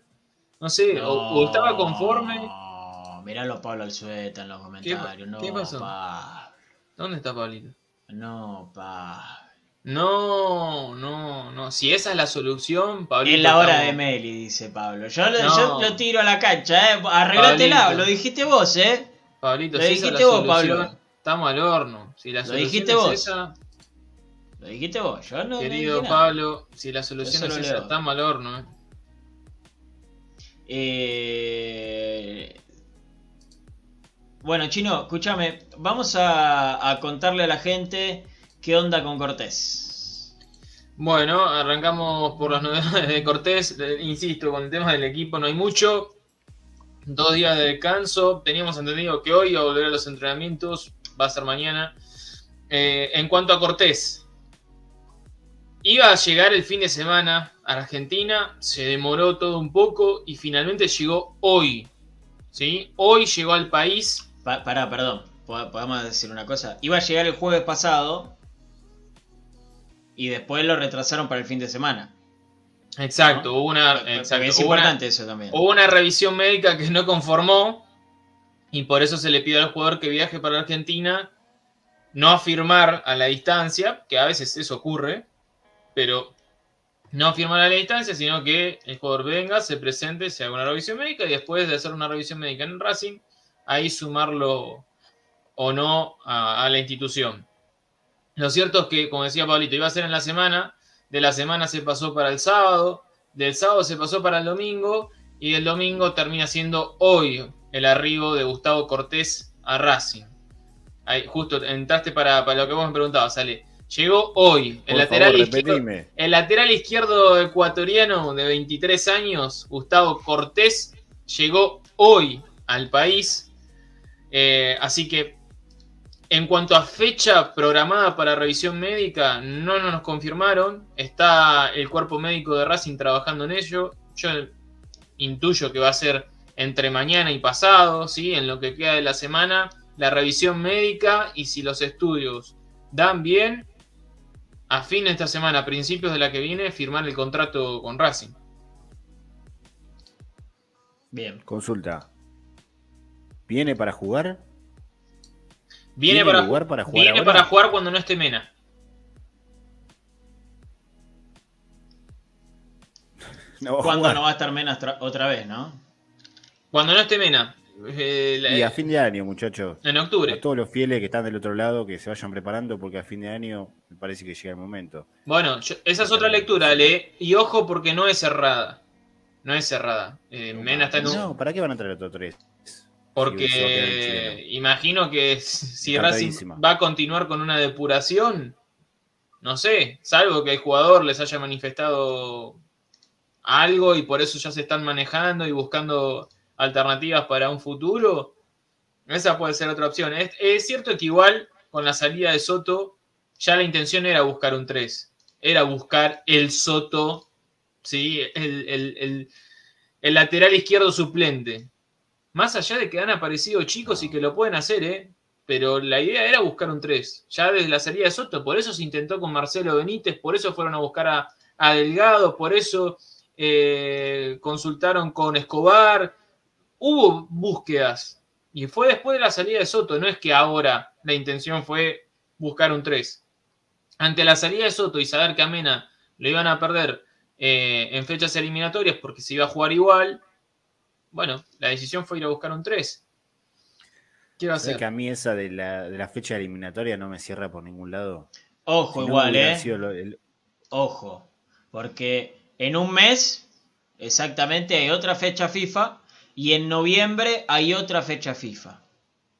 No sé, o, o estaba conforme. No, miralo Pablo Alzueta en los comentarios. no, qué pasó? pa. ¿Dónde está Pablito? No, pa. No, no, no. Si esa es la solución, Pablito. Es la hora de Meli, dice Pablo. Yo, lo- No. yo lo tiro a la cancha, eh. Arreglátela, lo dijiste vos, eh. Pablito, Lo si esa dijiste vos, solución, Pablo. Estamos al horno. Si la Lo solución dijiste es vos. esa, Lo dijiste vos, yo no no querido. Pablo, si la solución es esa, estamos al horno. eh. Eh, Bueno, Chino, escúchame, vamos a, contarle a la gente qué onda con Cortés. Bueno, arrancamos por las novedades de Cortés. Insisto, con el tema del equipo no hay mucho. Dos días de descanso. Teníamos entendido que hoy iba a volver a los entrenamientos. Va a ser mañana. Eh, en cuanto a Cortés, iba a llegar el fin de semana a Argentina. Se demoró todo un poco y finalmente llegó hoy. ¿sí? Hoy llegó al país. Pa- pará, perdón, po- podemos decir una cosa. Iba a llegar el jueves pasado y después lo retrasaron para el fin de semana. Exacto, ¿no? hubo una. Porque exacto, es hubo una- importante eso también. Hubo una revisión médica que no conformó y por eso se le pide al jugador que viaje para Argentina no afirmar a la distancia, que a veces eso ocurre, pero no afirmar a la distancia, sino que el jugador venga, se presente, se haga una revisión médica y después de hacer una revisión médica en Racing, ahí sumarlo o no a, a la institución. Lo cierto es que, como decía Pablito, iba a ser en la semana, de la semana se pasó para el sábado, del sábado se pasó para el domingo y del domingo termina siendo hoy el arribo de Gustavo Cortés a Racing. Ahí, justo entraste para, para lo que vos me preguntabas, Ale. Llegó hoy, el Por lateral, favor, izquierdo, el lateral izquierdo ecuatoriano de 23 años, Gustavo Cortés, llegó hoy al país. Eh, así que en cuanto a fecha programada para revisión médica, no nos confirmaron. Está el cuerpo médico de Racing trabajando en ello. Yo intuyo que va a ser entre mañana y pasado, ¿sí? en lo que queda de la semana, la revisión médica y si los estudios dan bien, a fin de esta semana, a principios de la que viene, firmar el contrato con Racing. Bien. Consulta. ¿Viene para jugar? Viene, ¿Tiene para, lugar para jugar viene ahora? para jugar cuando no esté Mena. No a ¿Cuándo jugar. no va a estar Menas tra- otra vez, no? Cuando no esté Mena. Eh, la- Y a fin de año, muchachos. en A octubre. todos los fieles que están del otro lado, que se vayan preparando, porque a fin de año me parece que llega el momento. Bueno, yo- esa es otra lectura, Ale. Y ojo porque no es cerrada. No es cerrada. Eh, Mena está en un... No, ¿para qué van a traer otros tres? Porque imagino que si Racing va a continuar con una depuración, no sé, salvo que el jugador les haya manifestado algo y por eso ya se están manejando y buscando alternativas para un futuro, esa puede ser otra opción. Es, es cierto que igual con la salida de Soto, ya la intención era buscar un 3, era buscar el Soto, ¿sí? el, el- el- el lateral izquierdo suplente. Más allá de que han aparecido chicos y que lo pueden hacer, ¿eh? Pero la idea era buscar un 3. Ya desde la salida de Soto, por eso se intentó con Marcelo Benítez, por eso fueron a buscar a, a Delgado, por eso eh, consultaron con Escobar. Hubo búsquedas. Y fue después de la salida de Soto, no es que ahora la intención fue buscar un 3. Ante la salida de Soto y saber que a Mena lo iban a perder eh, en fechas eliminatorias porque se iba a jugar igual, bueno, la decisión fue ir a buscar un 3. ¿Qué va a ¿Sabes hacer? que a mí esa de la, de la fecha eliminatoria no me cierra por ningún lado? Ojo, Si no igual, ¿eh? sido lo- el- Ojo. Porque en un mes, exactamente, hay otra fecha FIFA. Y en noviembre hay otra fecha FIFA.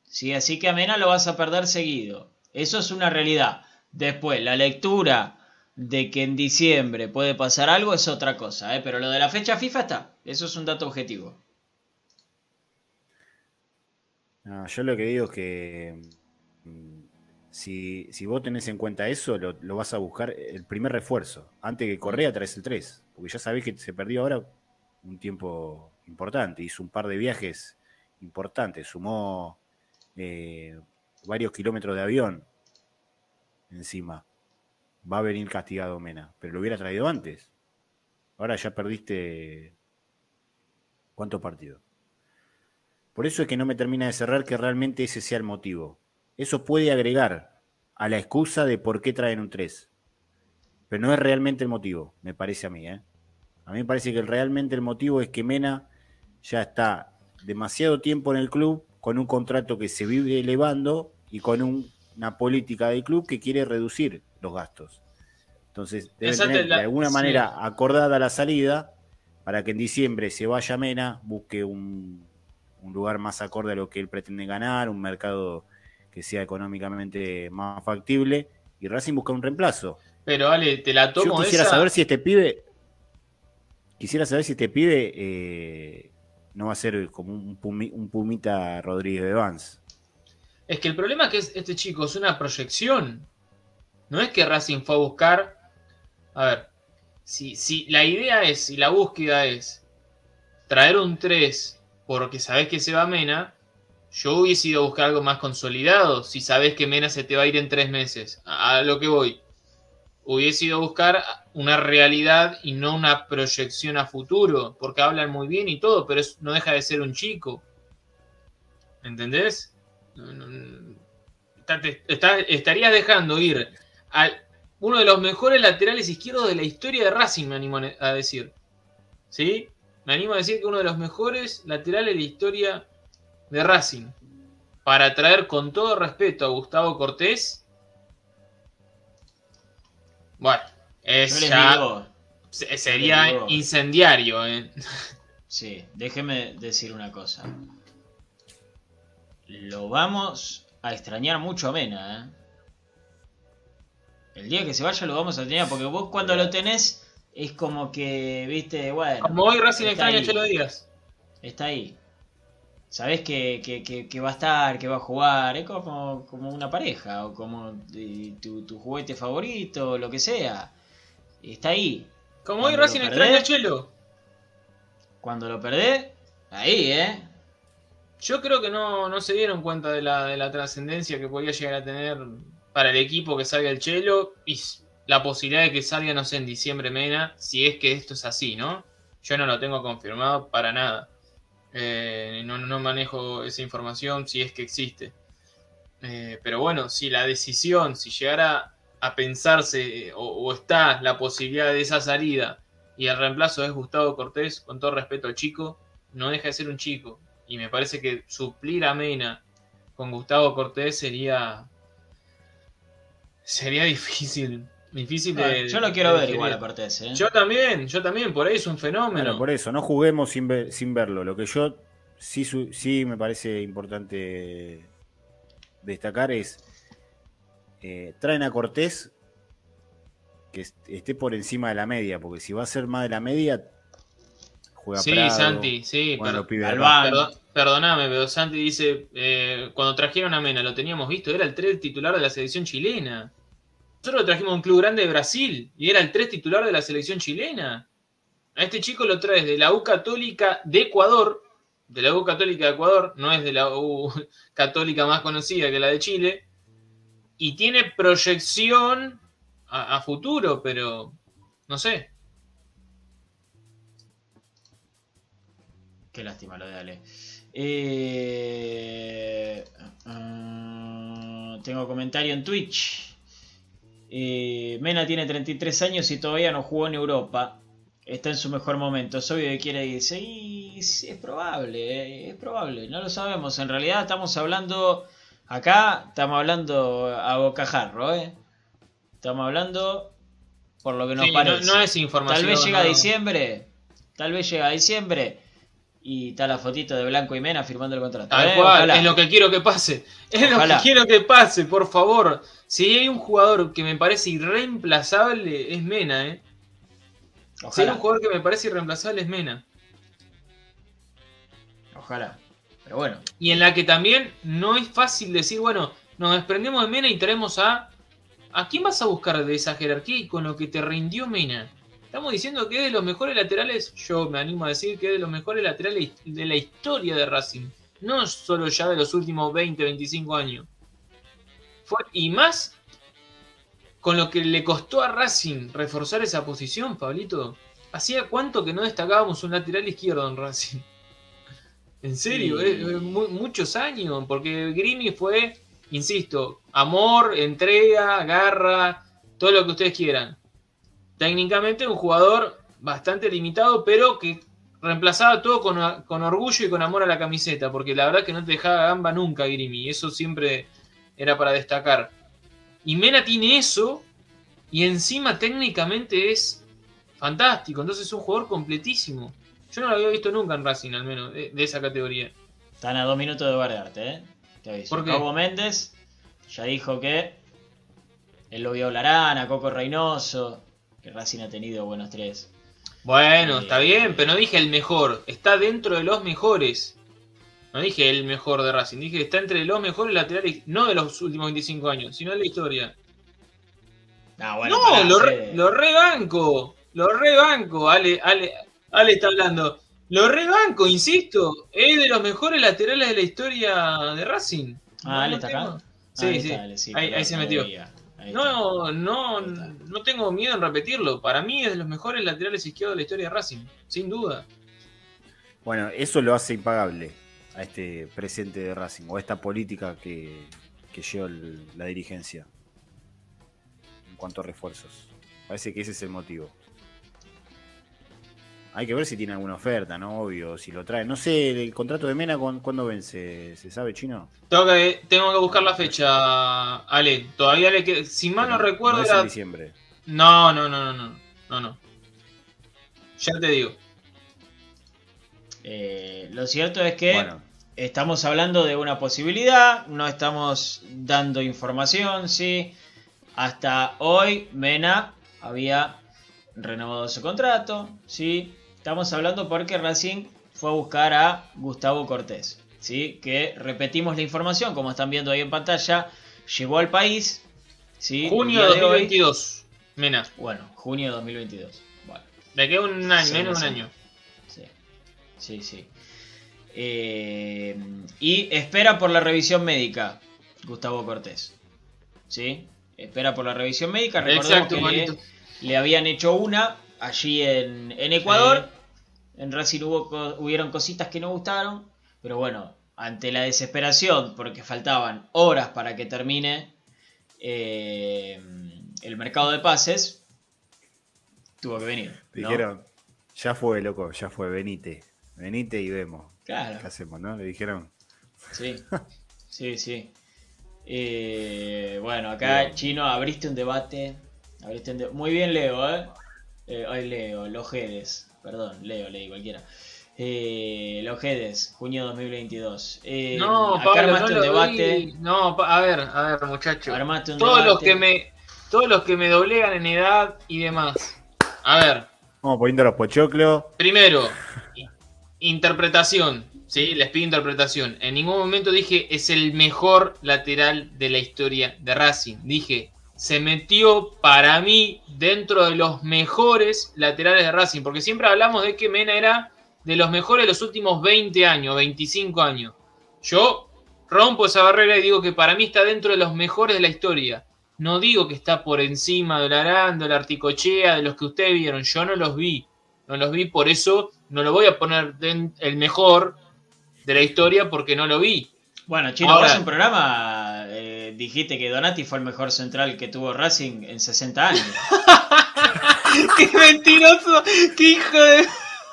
¿Sí? Así que a Mena lo vas a perder seguido. Eso es una realidad. Después, la lectura de que en diciembre puede pasar algo es otra cosa. ¿eh? Pero lo de la fecha FIFA está. Eso es un dato objetivo. Yo lo que digo es que mm, si, si vos tenés en cuenta eso, lo, lo vas a buscar el primer refuerzo. Antes que Correa traes el 3. Porque ya sabés que se perdió ahora un tiempo importante. Hizo un par de viajes importantes. Sumó eh, varios kilómetros de avión encima. Va a venir castigado Mena. Pero lo hubiera traído antes. Ahora ya perdiste. ¿Cuántos partidos? Por eso es que no me termina de cerrar que realmente ese sea el motivo. Eso puede agregar a la excusa de por qué traen un 3. Pero no es realmente el motivo, me parece a mí. ¿eh? A mí me parece que realmente el motivo es que Mena ya está demasiado tiempo en el club con un contrato que se vive elevando y con un- una política del club que quiere reducir los gastos. Entonces, debe tener la- de alguna sí. manera acordada la salida para que en diciembre se vaya Mena, busque un, un lugar más acorde a lo que él pretende ganar, un mercado que sea económicamente más factible y Racing busca un reemplazo. Pero Ale, te la Yo tomo quisiera esa. saber si este pibe. Quisiera saber si este pibe eh, no va a ser como un, pumi- un Pumita Rodríguez de Vance. Es que el problema es que es- este chico es una proyección. No es que Racing fue a buscar. A ver, si, si la idea es, si la búsqueda es traer un 3 porque sabés que se va Mena, yo hubiese ido a buscar algo más consolidado. Si sabés que Mena se te va a ir en tres meses, a, lo que voy. Hubiese ido a buscar una realidad y no una proyección a futuro, porque hablan muy bien y todo, pero no deja de ser un chico. ¿Entendés? Estarías dejando ir a uno de los mejores laterales izquierdos de la historia de Racing, me animo a decir. ¿Sí? Me animo a decir que uno de los mejores laterales de la historia de Racing. Para traer con todo respeto a Gustavo Cortés. Bueno, es ya- digo, sería incendiario. ¿eh? sí, déjeme decir una cosa. Lo vamos a extrañar mucho a Mena, ¿eh? El día que se vaya lo vamos a extrañar, porque vos cuando lo tenés es como que, viste, bueno. Como hoy Racing extraña a. Chelo Díaz. Está ahí. Sabés que, que- que- que va a estar, que va a jugar. Es como, como una pareja o como eh, tu, tu juguete favorito, lo que sea. Está ahí. Como hoy Racing lo extraña a perdés- Chelo. Cuando lo perdés, ahí, ¿eh? Yo creo que no, no se dieron cuenta de la, de la trascendencia que podía llegar a tener para el equipo que salga el Chelo y la posibilidad de que salga, no sé, en diciembre Mena, si es que esto es así, ¿no? Yo no lo tengo confirmado para nada. Eh, no, manejo esa información si es que existe. Eh, pero bueno, si la decisión, si llegara a pensarse eh, o, o está la posibilidad de esa salida y el reemplazo es Gustavo Cortés, con todo respeto al chico, no deja de ser un chico. Y me parece que suplir a Mena con Gustavo Cortés sería. Sería difícil. Difícil de. Yo lo quiero de ver igual aparte de ese, ¿eh? Yo también, yo también, por ahí es un fenómeno. Bueno, por eso, no juguemos sin, ver- sin verlo. Lo que yo sí, su- sí me parece importante destacar es, eh, traen a Cortés que est- esté por encima de la media, porque si va a ser más de la media, juega sí, Prado, Santi, sí. Racing. Perdón- perdoname, pero Santi dice, eh, cuando trajeron a Mena, lo teníamos visto, era el 3 titular de la selección chilena. Nosotros lo trajimos a un club grande de Brasil y era el 3 titular de la selección chilena. A este chico lo traes de la U Católica de Ecuador, de la U Católica de Ecuador, no es de la U Católica más conocida que la de Chile, y tiene proyección a, futuro, pero no sé. Qué lástima lo de Ale. Eh, ah, tengo comentario en Twitch. Eh, Mena tiene 33 años y todavía no jugó en Europa. Está en su mejor momento. Es obvio que quiere irse. Y es probable, eh, es probable. No lo sabemos. En realidad estamos hablando. Acá estamos hablando a bocajarro, ¿eh? Estamos hablando por lo que nos Sí, parece. no es información. Tal vez llega a diciembre. Tal vez llega a diciembre. Y está la fotito de Blanco y Mena firmando el contrato. Tal ¿eh? cual, Ojalá. es lo que quiero que pase. Es Ojalá. lo que quiero que pase, por favor. Si hay un jugador que me parece irreemplazable, es Mena, ¿eh? Si hay Ojalá. un jugador que me parece irreemplazable, es Mena. Ojalá. Pero bueno, Y en la que también no es fácil decir, bueno, nos desprendemos de Mena y traemos a. ¿A quién vas a buscar de esa jerarquía y con lo que te rindió Mena? Estamos diciendo que es de los mejores laterales, yo me animo a decir que es de los mejores laterales de la historia de Racing. No solo ya de los últimos 20, 25 años. Fue, y más con lo que le costó a Racing reforzar esa posición, Pablito. ¿Hacía cuánto que no destacábamos un lateral izquierdo en Racing? En serio, eh, eh, mu- muchos años, porque Grimi fue, insisto, amor, entrega, garra, todo lo que ustedes quieran. Técnicamente un jugador bastante limitado, pero que reemplazaba todo con, con orgullo y con amor a la camiseta, porque la verdad que no te dejaba gamba nunca Grimi, y eso siempre era para destacar. Y Mena tiene eso, y encima técnicamente es fantástico, entonces es un jugador completísimo. Yo no lo había visto nunca en Racing, al menos, de, de esa categoría. están a dos minutos de guardarte, ¿eh? Te aviso. ¿Por qué? Cabo Méndez ya dijo que él lo vio a Ana, Coco Reynoso, que Racing ha tenido buenos tres. Bueno, Eh, está bien, pero no dije el mejor, está dentro de los mejores. No dije el mejor de Racing, dije que está entre los mejores laterales, no de los últimos 25 años, sino de la historia. Ah, bueno, no, pará, lo, re- lo rebanco, lo rebanco, Ale, Ale, Ale está hablando. Lo rebanco, insisto, es de los mejores laterales de la historia de Racing. Ah, Ale no está acá. Sí, Ah, ahí sí. está, Ale, sí, Ahí- se metió. No, no, no tengo miedo en repetirlo. Para mí es de los mejores laterales izquierdos de la historia de Racing, sin duda. Bueno, eso lo hace impagable a este presente de Racing, o a esta política que, que lleva el- la dirigencia en cuanto a refuerzos. Parece que ese es el motivo. Hay que ver si tiene alguna oferta, ¿no? Obvio, si lo trae. No sé, el contrato de Mena, ¿cuán- ¿cuándo vence? ¿Se sabe, chino? Tengo que, tengo que buscar la fecha, Ale. Todavía le queda. Si mal no recuerdo, es en era. diciembre. No, no, no, no, no. No, no. Ya te digo. Eh, lo cierto es que Bueno, estamos hablando de una posibilidad, no estamos dando información, ¿sí? Hasta hoy Mena había renovado su contrato, ¿sí? Estamos hablando porque Racing fue a buscar a Gustavo Cortés, ¿sí? Que repetimos la información, como están viendo ahí en pantalla, llegó al país, ¿sí? Junio de día hoy- 2022. Mena. bueno, junio de 2022. Bueno, Le queda un año, Sí, menos de un año. sí, sí, sí. Eh, y espera por la revisión médica, Gustavo Cortés. ¿Sí? Espera por la revisión médica. Recordemos Exacto, que le habían hecho una allí en, en Ecuador. En Racing hubo, hubieron cositas que no gustaron. Pero bueno, ante la desesperación, porque faltaban horas para que termine eh, el mercado de pases, tuvo que venir. ¿no? dijeron, ya fue, loco, ya fue, venite. Venite y vemos. Claro. ¿Qué hacemos, no? Le dijeron. Sí, sí, sí. Eh, bueno, acá, Bien. Chino, abriste un debate. Abriste un de- Muy bien, Leo, ¿eh? Eh ay, Leo, Lojedes. Perdón, Leo, leí cualquiera. Eh, Lojedes, junio 2022. Eh, No, acá Pablo, armaste no un debate. vi. No, a ver, a ver, muchachos. Armaste un Todos los debate. que me todos los que me doblegan en edad y demás. A ver, Vamos poniendo los pochoclos. primero, interpretación. Sí, les pido interpretación. En ningún momento dije es el mejor lateral de la historia de Racing. Dije, se metió para mí dentro de los mejores laterales de Racing. Porque siempre hablamos de que Mena era de los mejores de los últimos 20 años, 25 años. Yo rompo esa barrera y digo que para mí está dentro de los mejores de la historia. No digo que está por encima de Larán, de la Articochea, de los que ustedes vieron. Yo no los vi. No los vi, por eso no lo voy a poner el mejor de la historia porque no lo vi. Bueno, Chino, Ahora- vos en un programa eh, dijiste que Donati fue el mejor central que tuvo Racing en 60 años. ¡Qué mentiroso! ¡Qué hijo de...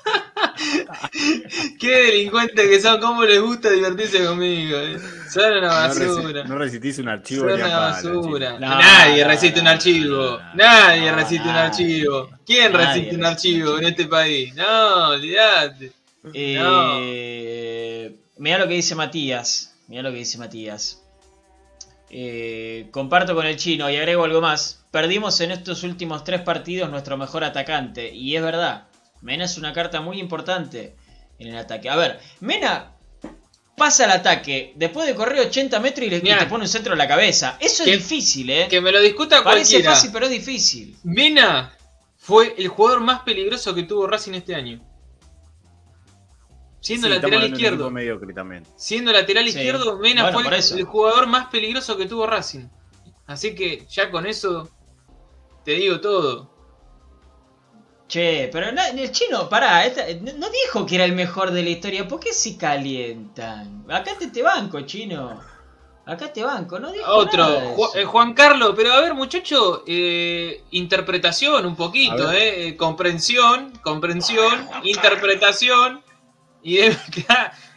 ¡Qué delincuentes que son! ¿Cómo les gusta divertirse conmigo? eh. Son una No, resi- basura. no resistís un archivo Son una basura. No, Nadie no, resiste un no, archivo. no, no, Nadie no, resiste un archivo. ¿Quién Nadie resiste un archivo en este país? No, olvidate. Eh, Mira lo que dice Matías. Mira lo que dice Matías. Eh, comparto con el chino y agrego algo más. Perdimos en estos últimos tres partidos nuestro mejor atacante. Y es verdad. Mena es una carta muy importante en el ataque. A ver, Mena pasa el ataque después de correr 80 metros y, le, y Mirá. te pone un centro en la cabeza. Eso es difícil, ¿eh? Que me lo discuta Parece cualquiera. fácil, pero es difícil. Mena fue el jugador más peligroso que tuvo Racing este año. Siendo Sí, lateral izquierdo. mediocre también. Siendo lateral Sí. izquierdo, Mena Bueno, fue el, jugador más peligroso que tuvo Racing. Así que ya con eso te digo todo. Che, pero no- el chino, pará, esta- no dijo que era el mejor de la historia. ¿Por qué se calientan? Acá te, te banco, chino. Acá te banco, no dijo Otro, nada de Ju- eso. eh, Juan Carlos, pero a ver muchacho, eh, interpretación un poquito, eh, eh, comprensión, comprensión, interpretación y, de-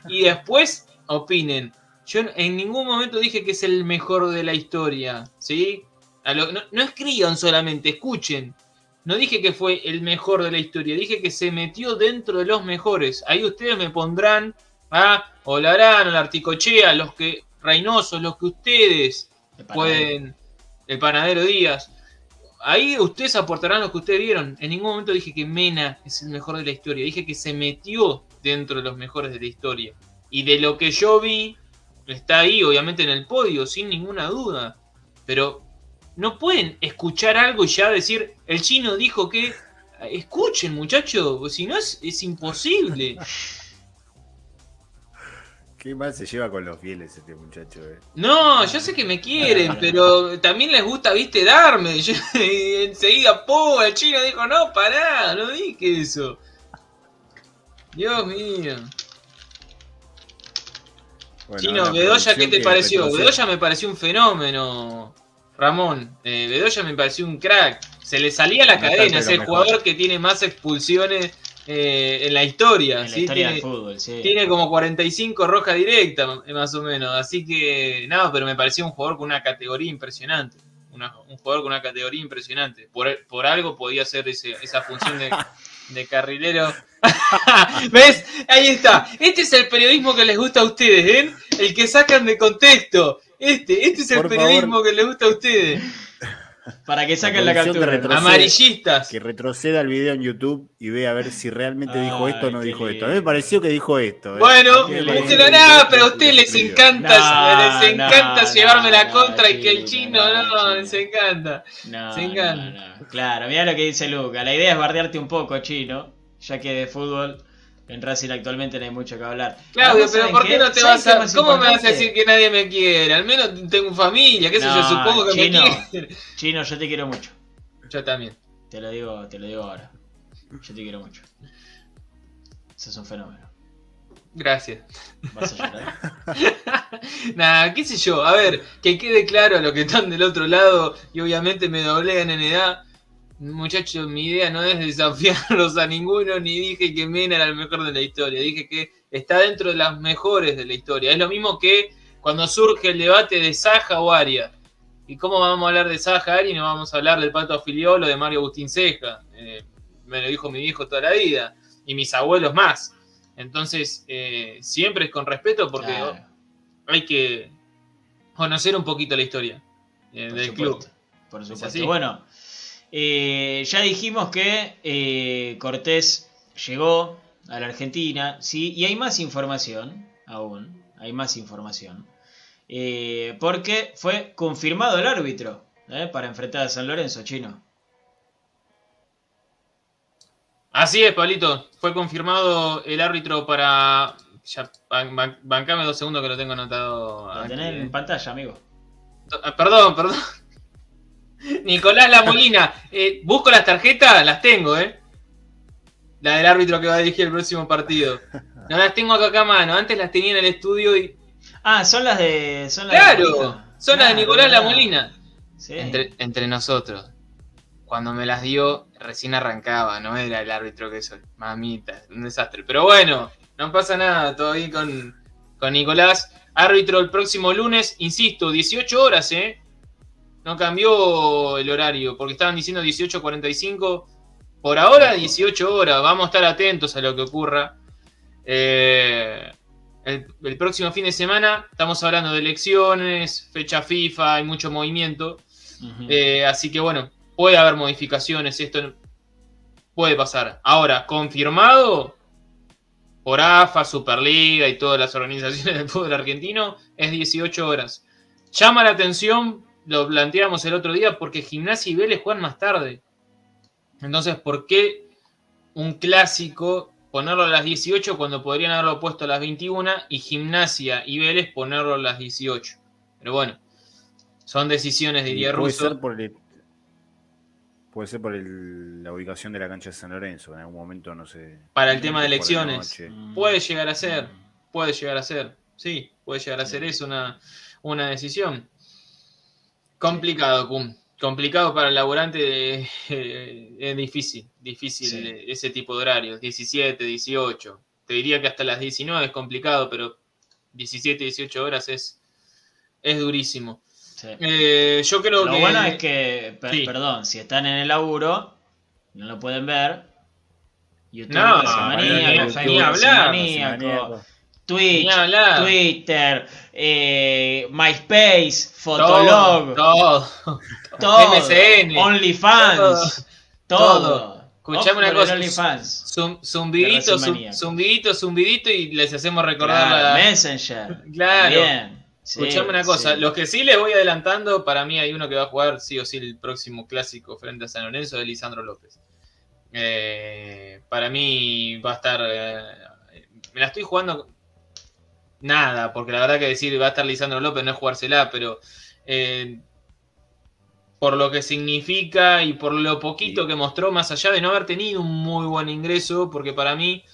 y después opinen. Yo en- ningún momento dije que es el mejor de la historia, ¿sí? A lo- no, no escriban solamente, escuchen. No dije que fue el mejor de la historia, dije que se metió dentro de los mejores. Ahí ustedes me pondrán a Olarán, o la Articochea, los que Reynoso, los que ustedes El pueden. El panadero Díaz. Ahí ustedes aportarán lo que ustedes vieron. En ningún momento dije que Mena es el mejor de la historia. Dije que se metió dentro de los mejores de la historia. Y de lo que yo vi, está ahí, obviamente, en el podio, sin ninguna duda. Pero no pueden escuchar algo y ya decir, el chino dijo que. Escuchen, muchachos, si no es, es imposible. Qué mal se lleva con los fieles este muchacho, eh. No, yo sé que me quieren, pero también les gusta, viste, darme. Yo- y enseguida, po, el chino dijo, no, pará, no dije eso. Dios mío. Bueno, chino, Bedoya, ¿qué te pareció? retrocede. Bedoya me pareció un fenómeno, Ramón. Eh, Bedoya me pareció un crack. Se le salía la No cadena, es el jugador que tiene más expulsiones eh, en la historia. En la historia Tiene- del fútbol, sí. Tiene como 45 roja directa, más o menos. Así que, no, pero me parecía un jugador con una categoría impresionante. Una- un jugador con una categoría impresionante. Por, por algo podía hacer ese- esa función de, de carrilero. ¿Ves? Ahí está. Este es el periodismo que les gusta a ustedes, ¿ven? El que sacan de contexto. Este, este es el Por periodismo favor. que les gusta a ustedes. Para que saquen la, que captura. retrocede. Amarillistas. Que retroceda el video en YouTube y vea a ver si realmente dijo Ay, esto o no dijo esto. A mí me pareció que dijo esto. eh. Bueno, lo nada, pero a ustedes les encanta, No, les encanta no, llevarme la no, contra y que el chino, no, no, les encanta. No, Se no, no. Claro, mira lo que dice Luca. La idea es bardearte un poco, chino, ya que de fútbol en Racing actualmente no hay mucho que hablar. Claudio, pero ¿saben ¿por qué no te ¿Saben vas a.? ¿Cómo me vas a decir que nadie me quiere? Al menos tengo familia, qué sé yo, No, supongo que chino. me quiere. Chino, yo te quiero mucho. Yo también. Te lo digo, te lo digo ahora. Yo te quiero mucho. Ese es un fenómeno. Gracias. Vas a llorar. Nada, qué sé yo. A ver, que quede claro a los que están del otro lado y obviamente me doblegan en edad. Muchachos, mi idea no es desafiarlos a ninguno, ni dije que Mena era el mejor de la historia. Dije que está dentro de las mejores de la historia. Es lo mismo que cuando surge el debate de Saja o Aria. ¿Y cómo vamos a hablar de Saja Ari y no vamos a hablar del Pato Filiol o de Mario Agustín Ceja? Eh, me lo dijo mi viejo toda la vida. Y mis abuelos más. Entonces, eh, siempre es con respeto porque Claro, hay que conocer un poquito la historia eh, del supuesto, club. Por Es supuesto. Bueno, eh, ya dijimos que eh, Cortés llegó a la Argentina, sí, y hay más información aún. Hay más información. Eh, porque fue confirmado el árbitro para enfrentar a San Lorenzo, chino. Así es, Pablito. Fue confirmado el árbitro para. Ya, ban- ban- bancame dos segundos que lo tengo anotado. Lo tenés en pantalla, amigo. Ah, Perdón, perdón. Nicolás La Molina. Eh, busco las tarjetas, las tengo, ¿eh? La del árbitro que va a dirigir el próximo partido. No las tengo acá, acá a mano. Antes las tenía en el estudio y. Ah, son las de. Son las de ¡Claro! Molina. Son las de Claro, Nicolás La. Molina. Sí. Entre, entre nosotros. Cuando me las dio, recién arrancaba, no era el árbitro que soy. Mamita, un desastre. Pero bueno, no pasa nada, todo bien con, con Nicolás. Árbitro el próximo lunes, insisto, 18 horas, ¿eh? No cambió el horario, porque estaban diciendo 18.45. Por ahora, 18 horas. Vamos a estar atentos a lo que ocurra. Eh, el, el próximo fin de semana estamos hablando de elecciones, fecha FIFA, hay mucho movimiento. Eh, así que bueno, puede haber modificaciones, esto puede pasar. Ahora, confirmado, por AFA, Superliga y todas las organizaciones del fútbol argentino, es 18 horas. Llama la atención, lo planteamos el otro día, porque Gimnasia y Vélez juegan más tarde. Entonces, ¿por qué un clásico ponerlo a las 18 cuando podrían haberlo puesto a las 21 y Gimnasia y Vélez ponerlo a las 18? Pero bueno, son decisiones, diría puede Russo. ser por el- puede ser por el- la ubicación de la cancha de San Lorenzo. En algún momento, no sé. Para el tema de elecciones. Mm. Puede llegar a ser, puede llegar a ser, sí, puede llegar a ser eso una, una decisión. Complicado, Cum. Complicado para el laborante, eh, es difícil, difícil Sí. eh, ese tipo de horarios, 17, 18. Te diría que hasta las 19 es complicado, pero 17, 18 horas es, es durísimo. Sí. Eh, yo creo Lo que... bueno es que, per- Sí. perdón, si están en el laburo, no lo pueden ver. YouTube, No, Racingmaníaco, ni- Facebook, ni hablar. Racingmaníaco, Maníaco. Twitch. Twitter, eh, MySpace, Fotolog, todo. todo, MSN, OnlyFans, todo. todo. Escuchame una cosa, OnlyFans. Zum- zumbidito, zum- zumbidito, zumbidito y les hacemos recordar Claro, la... Messenger. Claro. Sí, Escuchame una cosa, sí. los que sí les voy adelantando, para mí hay uno que va a jugar sí o sí el próximo clásico frente a San Lorenzo de Lisandro López. Eh, para mí va a estar... eh, me la estoy jugando nada, porque la verdad que decir va a estar Lisandro López no es jugársela, pero eh, por lo que significa y por lo poquito que mostró, más allá de no haber tenido un muy buen ingreso, porque para mí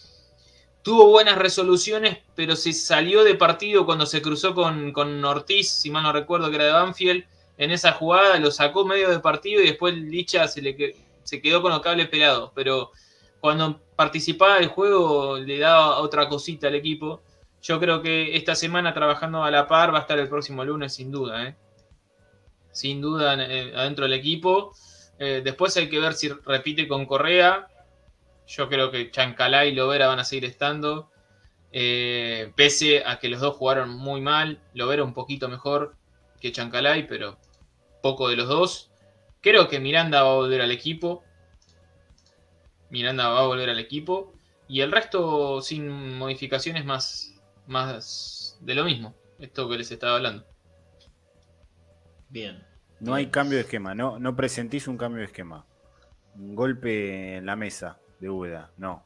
tuvo buenas resoluciones, pero se salió de partido cuando se cruzó con, con Ortiz, si mal no recuerdo que era de Banfield, en esa jugada lo sacó medio de partido y después Licha se, le, se quedó con los cables pelados, pero cuando participaba del juego le daba otra cosita al equipo. Yo creo que esta semana trabajando a la par va a estar el próximo lunes sin duda, ¿eh? sin duda eh, adentro del equipo. Eh, después hay que ver si repite con Correa. Yo creo que Chancalá y Lovera van a seguir estando. Eh, pese a que los dos jugaron muy mal. Lovera un poquito mejor que Chancalay, pero poco de los dos. Creo que Miranda va a volver al equipo. Miranda va a volver al equipo. Y el resto sin modificaciones más, más de lo mismo. Esto que les estaba hablando. Bien. No hay cambio de esquema, no, no presentís un cambio de esquema. Un golpe en la mesa de Úbeda, no.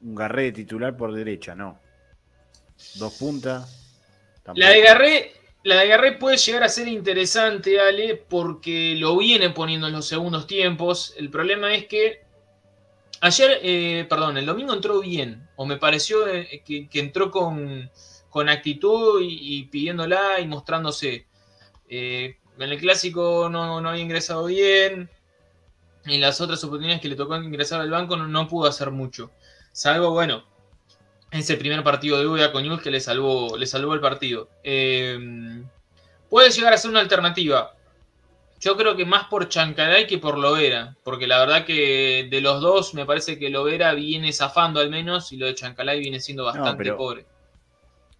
Un garré de titular por derecha, no. Dos puntas. tampoco. La de Garré, la de Garré puede llegar a ser interesante, Ale, porque lo viene poniendo en los segundos tiempos. El problema es que ayer, eh, perdón, el domingo entró bien, o me pareció eh, que, entró con, con actitud y, pidiéndola y mostrándose. Eh, en el clásico no, no había ingresado bien. En las otras oportunidades que le tocó ingresar al banco no, no pudo hacer mucho. Salvo, bueno, ese primer partido de Uda con Newell's que le salvó, le salvó el partido. Eh, puede llegar a ser una alternativa. Yo creo que más por Chancalay que por Lovera. Porque la verdad que de los dos me parece que Lovera viene zafando al menos y lo de Chancalay viene siendo bastante pero- pobre.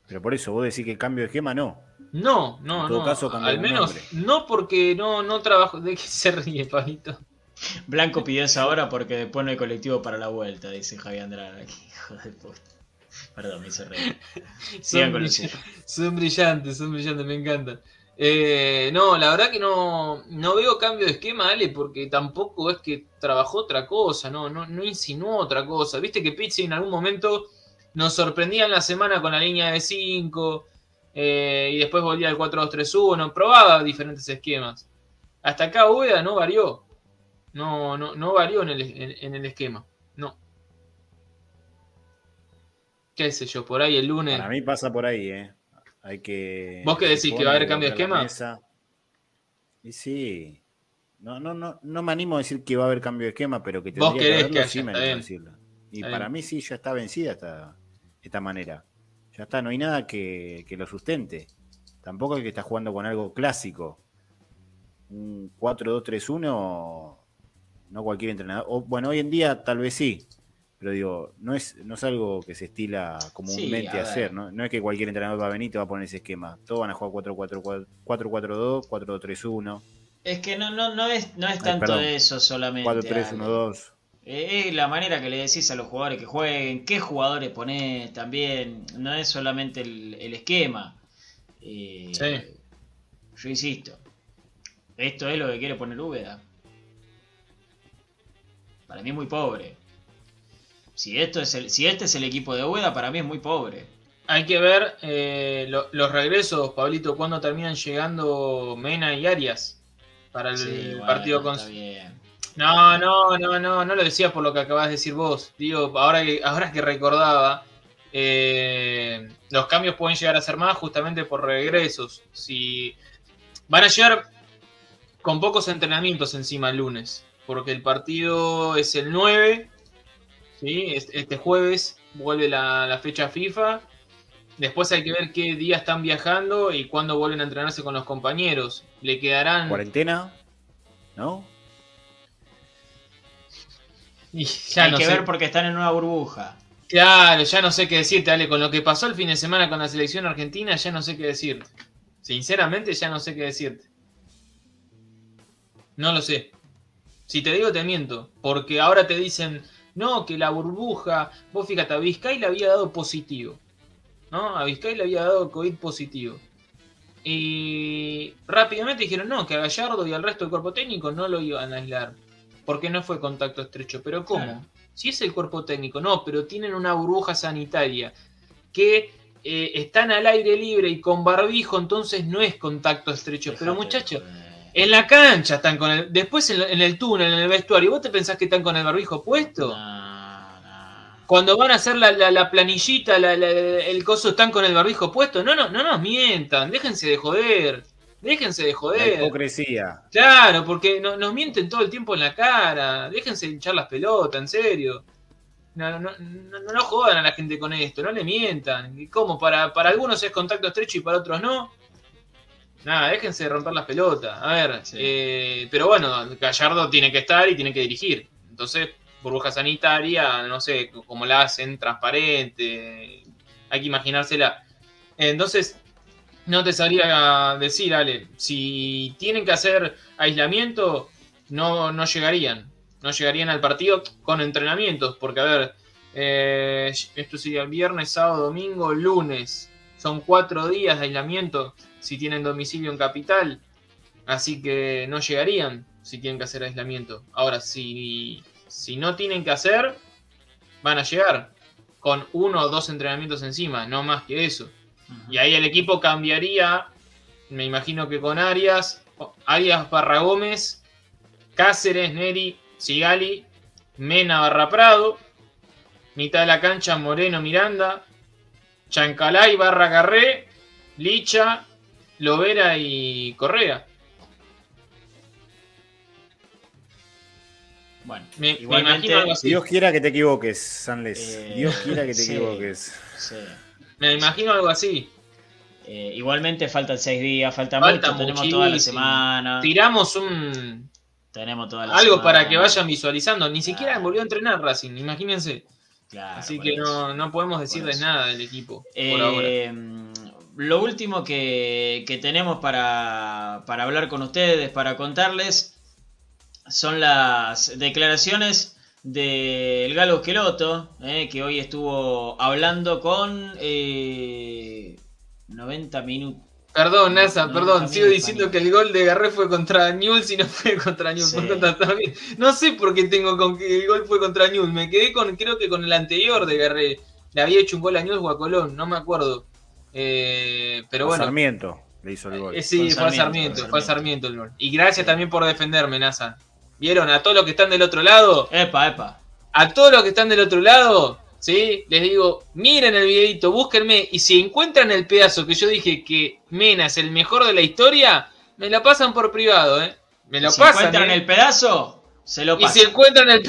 Pero por eso vos decís que el cambio de esquema no. No, no, En todo no. caso, al menos no porque no, no trabajo. ¿De qué se ríe, Pabito? Blanco pidió esa hora porque después no hay colectivo para la vuelta, dice Javier Andrade. Hijo de puta. Perdón, me hice reír. Sigan Son, con el brill- suyo. son brillantes, son brillantes, me encantan. Eh, no, la verdad que no, no veo cambio de esquema, Ale, porque tampoco es que trabajó otra cosa, no, no, insinuó otra cosa. Viste que Pizzi en algún momento nos sorprendía en la semana con la línea de 5 y después volvía al 4-2-3-1, probaba diferentes esquemas. Hasta acá Ueda no varió, no, no, varió en el, en- en el esquema, no. Qué sé yo, por ahí el lunes. Para mí pasa por ahí, ¿eh? Hay que. ¿Vos qué decís, que va a haber cambio de esquema? Y sí. No, no, no, no me animo a decir que va a haber cambio de esquema, pero que Vos tendría haberlo, que haya, sí me animo a decirlo. Y para mí sí, ya está vencida esta, esta manera. Ya está, no hay nada que, que lo sustente. Tampoco el que está jugando con algo clásico. Un 4-2-3-1, no cualquier entrenador. O, bueno, hoy en día tal vez sí, pero digo, no es, no es algo que se estila comúnmente Sí, a hacer. ¿no? no es que cualquier entrenador va a venir y te va a poner ese esquema. Todos van a jugar 4-4-4, 4-4-2, 4-2-3-1, Es que no, no, no es, no es Ay, tanto perdón. de eso solamente. Ale. 4-3-1-2. Eh, Es la manera que le decís a los jugadores que jueguen, qué jugadores ponés también. No es solamente el, el esquema. Eh, Sí. Yo insisto. Esto es lo que quiere poner Úbeda. Para mí es muy pobre. Si, esto es el, si este es el equipo de Úbeda, para mí es muy pobre. Hay que ver eh, lo- los regresos, Pablito, cuando terminan llegando Mena y Arias para el Sí, bueno, partido con... está bien. No, no, no, no, no lo decía por lo que acabas de decir vos. Digo, ahora que, ahora que recordaba, eh, los cambios pueden llegar a ser más justamente por regresos. Si van a llegar con pocos entrenamientos encima el lunes, porque el partido es el 9, ¿sí? Es- este jueves vuelve la, la fecha FIFA. Después hay que ver qué día están viajando y cuándo vuelven a entrenarse con los compañeros. Le quedarán... ¿Cuarentena? ¿No? y ya Hay no que sé. ver porque están en una burbuja. Claro, ya no sé qué decirte, Ale. Con lo que pasó el fin de semana con la selección argentina, ya no sé qué decirte. Sinceramente, ya no sé qué decirte. No lo sé. Si te digo, te miento. Porque ahora te dicen, no, que la burbuja. Vos fíjate, a Vizcay le había dado positivo. ¿No? A Vizcay le había dado COVID positivo. Y rápidamente dijeron, no, que a Gallardo y al resto del cuerpo técnico no lo iban a aislar. Porque no fue contacto estrecho. Pero ¿cómo? Claro. Si es el cuerpo técnico, no, pero tienen una burbuja sanitaria que eh, están al aire libre y con barbijo, entonces no es contacto estrecho. pero muchachos, joder. En la cancha están con el. Después en, en el túnel, en el vestuario, ¿vos te pensás que están con el barbijo puesto? No, no. Cuando van a hacer la, la- la planillita, la- la- el coso, están con el barbijo puesto. No, no, no nos mientan, déjense de joder. Déjense de La joder. hipocresía. Claro, porque no- nos mienten todo el tiempo en la cara. Déjense de hinchar las pelotas, en serio. No, no, no, no, no jodan a la gente con esto, no le mientan. ¿Y cómo? Para, para algunos es contacto estrecho y para otros no. Nada, déjense de romper las pelotas. A ver, Sí. eh, pero bueno, Gallardo tiene que estar y tiene que dirigir. Entonces, burbuja sanitaria, no sé cómo la hacen, transparente. Hay que imaginársela. Entonces, no te sabría decir, Ale, si tienen que hacer aislamiento, no, no llegarían. No llegarían al partido con entrenamientos, porque a ver, eh, esto sería viernes, sábado, domingo, lunes. Son cuatro días de aislamiento si tienen domicilio en capital. Así que no llegarían si tienen que hacer aislamiento. Ahora, si, si no tienen que hacer, van a llegar con uno o dos entrenamientos encima, no más que eso. Y ahí el equipo cambiaría, me imagino que con Arias, Arias barra Gómez, Cáceres, Neri, Sigali, Mena barra Prado, mitad de la cancha Moreno Miranda, Chancalay barra Garré, Licha, Lovera y Correa. Bueno, Me, me igualmente, imagino algo así. Dios quiera que te equivoques, Sanles. Eh, Dios quiera que te sí. equivoques. sí. Me imagino algo así. Eh, igualmente faltan seis días, falta, Falta mucho, tenemos toda la semana. Tiramos un Tenemos toda la algo semana. para que vayan visualizando. Ni siquiera Claro. volvió a entrenar Racing, imagínense. Claro, Así que no, no podemos decirles nada del equipo por Eh, ahora. Lo último que, que tenemos para, para hablar con ustedes, para contarles, son las declaraciones del Galo Esqueloto, eh, que hoy estuvo hablando con eh, 90 minutos. Perdón, Nasa, no, perdón. Sigo diciendo que el gol de Garré fue contra Newell's y no fue contra Newell's. Sí. No sé por qué tengo con que el gol fue contra Newell's. Me quedé con, creo que con el anterior de Garré. Le había hecho un gol a Newell's o a Colón, no me acuerdo. Eh, pero bueno. Sarmiento le hizo el gol. Eh, sí, fue a Sarmiento, fue a Sarmiento. El gol. Y gracias también por defenderme, Nasa. ¿Vieron? A todos los que están del otro lado, Epa, epa. a todos los que están del otro lado, ¿sí? Les digo, miren el videito, búsquenme, y si encuentran el pedazo que yo dije que Mena es el mejor de la historia, me lo pasan por privado, ¿eh? Me lo si pasan. encuentran ¿eh? el pedazo, se lo Y pasan. si encuentran el,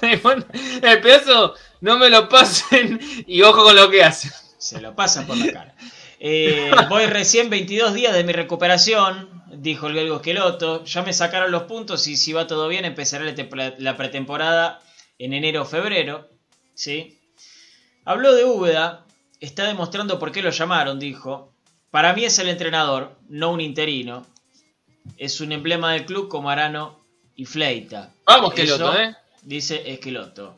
el pedazo, no me lo pasen y ojo con lo que hacen. Se lo pasan por la cara. Eh, voy recién 22 días de mi recuperación, dijo el belgo Esqueloto. Ya me sacaron los puntos y si va todo bien empezará la te- la pretemporada en enero o febrero. ¿sí? Habló de Úbeda, está demostrando por qué lo llamaron, dijo. Para mí es el entrenador, no un interino. Es un emblema del club como Arano y Fleita. Vamos, que Eso- loto, ¿eh? dice Esqueloto.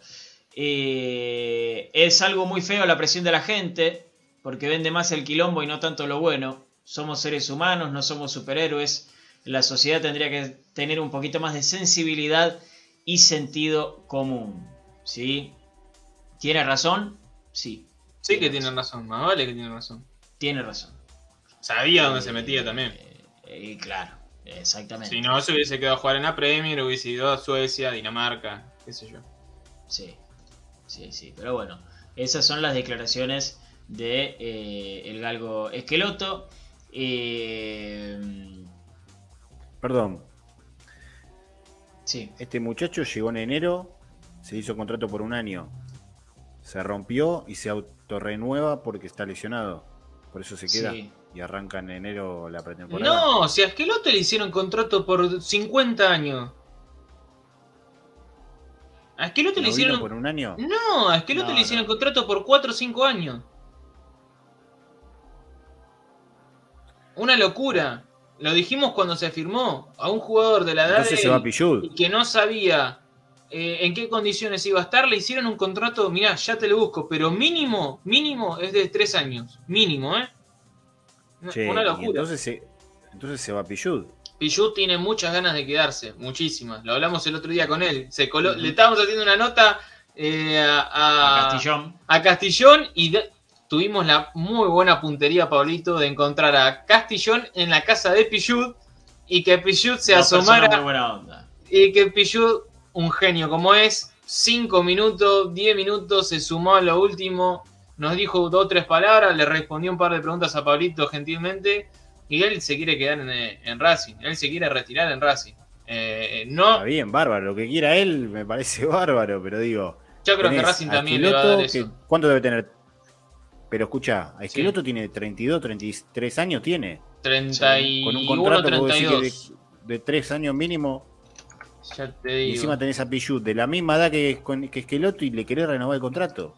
Eh, es algo muy feo la presión de la gente, porque vende más el quilombo y no tanto lo bueno. Somos seres humanos, no somos superhéroes. La sociedad tendría que tener un poquito más de sensibilidad y sentido común. ¿Sí? ¿Tiene razón? Sí. Sí que tiene razón, más vale que tiene razón. Tiene razón. Sabía dónde se metía también. Eh, y claro, exactamente. Si no, se hubiese quedado a jugar en la Premier, hubiese ido a Suecia, Dinamarca, qué sé yo. Sí, sí, sí. Pero bueno, esas son las declaraciones de eh, el galgo Esqueloto. Eh, Perdón, sí, este muchacho llegó en enero, se hizo contrato por un año, se rompió y se autorrenueva porque está lesionado. Por eso se queda Sí. y arranca en enero la pretemporada. No, si a Esqueloto le hicieron contrato por 50 años. A Esqueloto ¿No le hicieron. por un año? No, a Esqueloto No, le hicieron no. contrato por 4 o 5 años. Una locura. Lo dijimos cuando se firmó a un jugador de la edad Entonces de se va él que no sabía eh, en qué condiciones iba a estar, le hicieron un contrato, mirá, ya te lo busco, pero mínimo, mínimo es de 3 años. Mínimo, ¿eh? Una- Che, Una y locura. entonces se, entonces se va Pichud. Pichut tiene muchas ganas de quedarse, muchísimas. Lo hablamos el otro día con él. Se coló- Le estábamos haciendo una nota eh, a, a a- Castillón. a Castillón y de- tuvimos la muy buena puntería, Pablito, de encontrar a Castillón en la casa de Pichut y que Pichut se asomara muy buena onda. y que Pichut, un genio como es, 5 minutos, 10 minutos, se sumó a lo último, nos dijo dos o tres palabras, le respondió un par de preguntas a Pablito gentilmente y él se quiere quedar en, en Racing, él se quiere retirar en Racing. Eh, no, Está bien, bárbaro. Lo que quiera él me parece bárbaro, pero digo. yo creo que Racing también le va a dar eso. que- ¿Cuánto debe tener? Pero escucha, a Esqueloto tiene 32, 33 años tiene. Con un 31, contrato que vos decís que 32. de, de 3 años mínimo. Ya te Y digo. encima tenés a Pichut de la misma edad que, que Esqueloto y le querés renovar el contrato.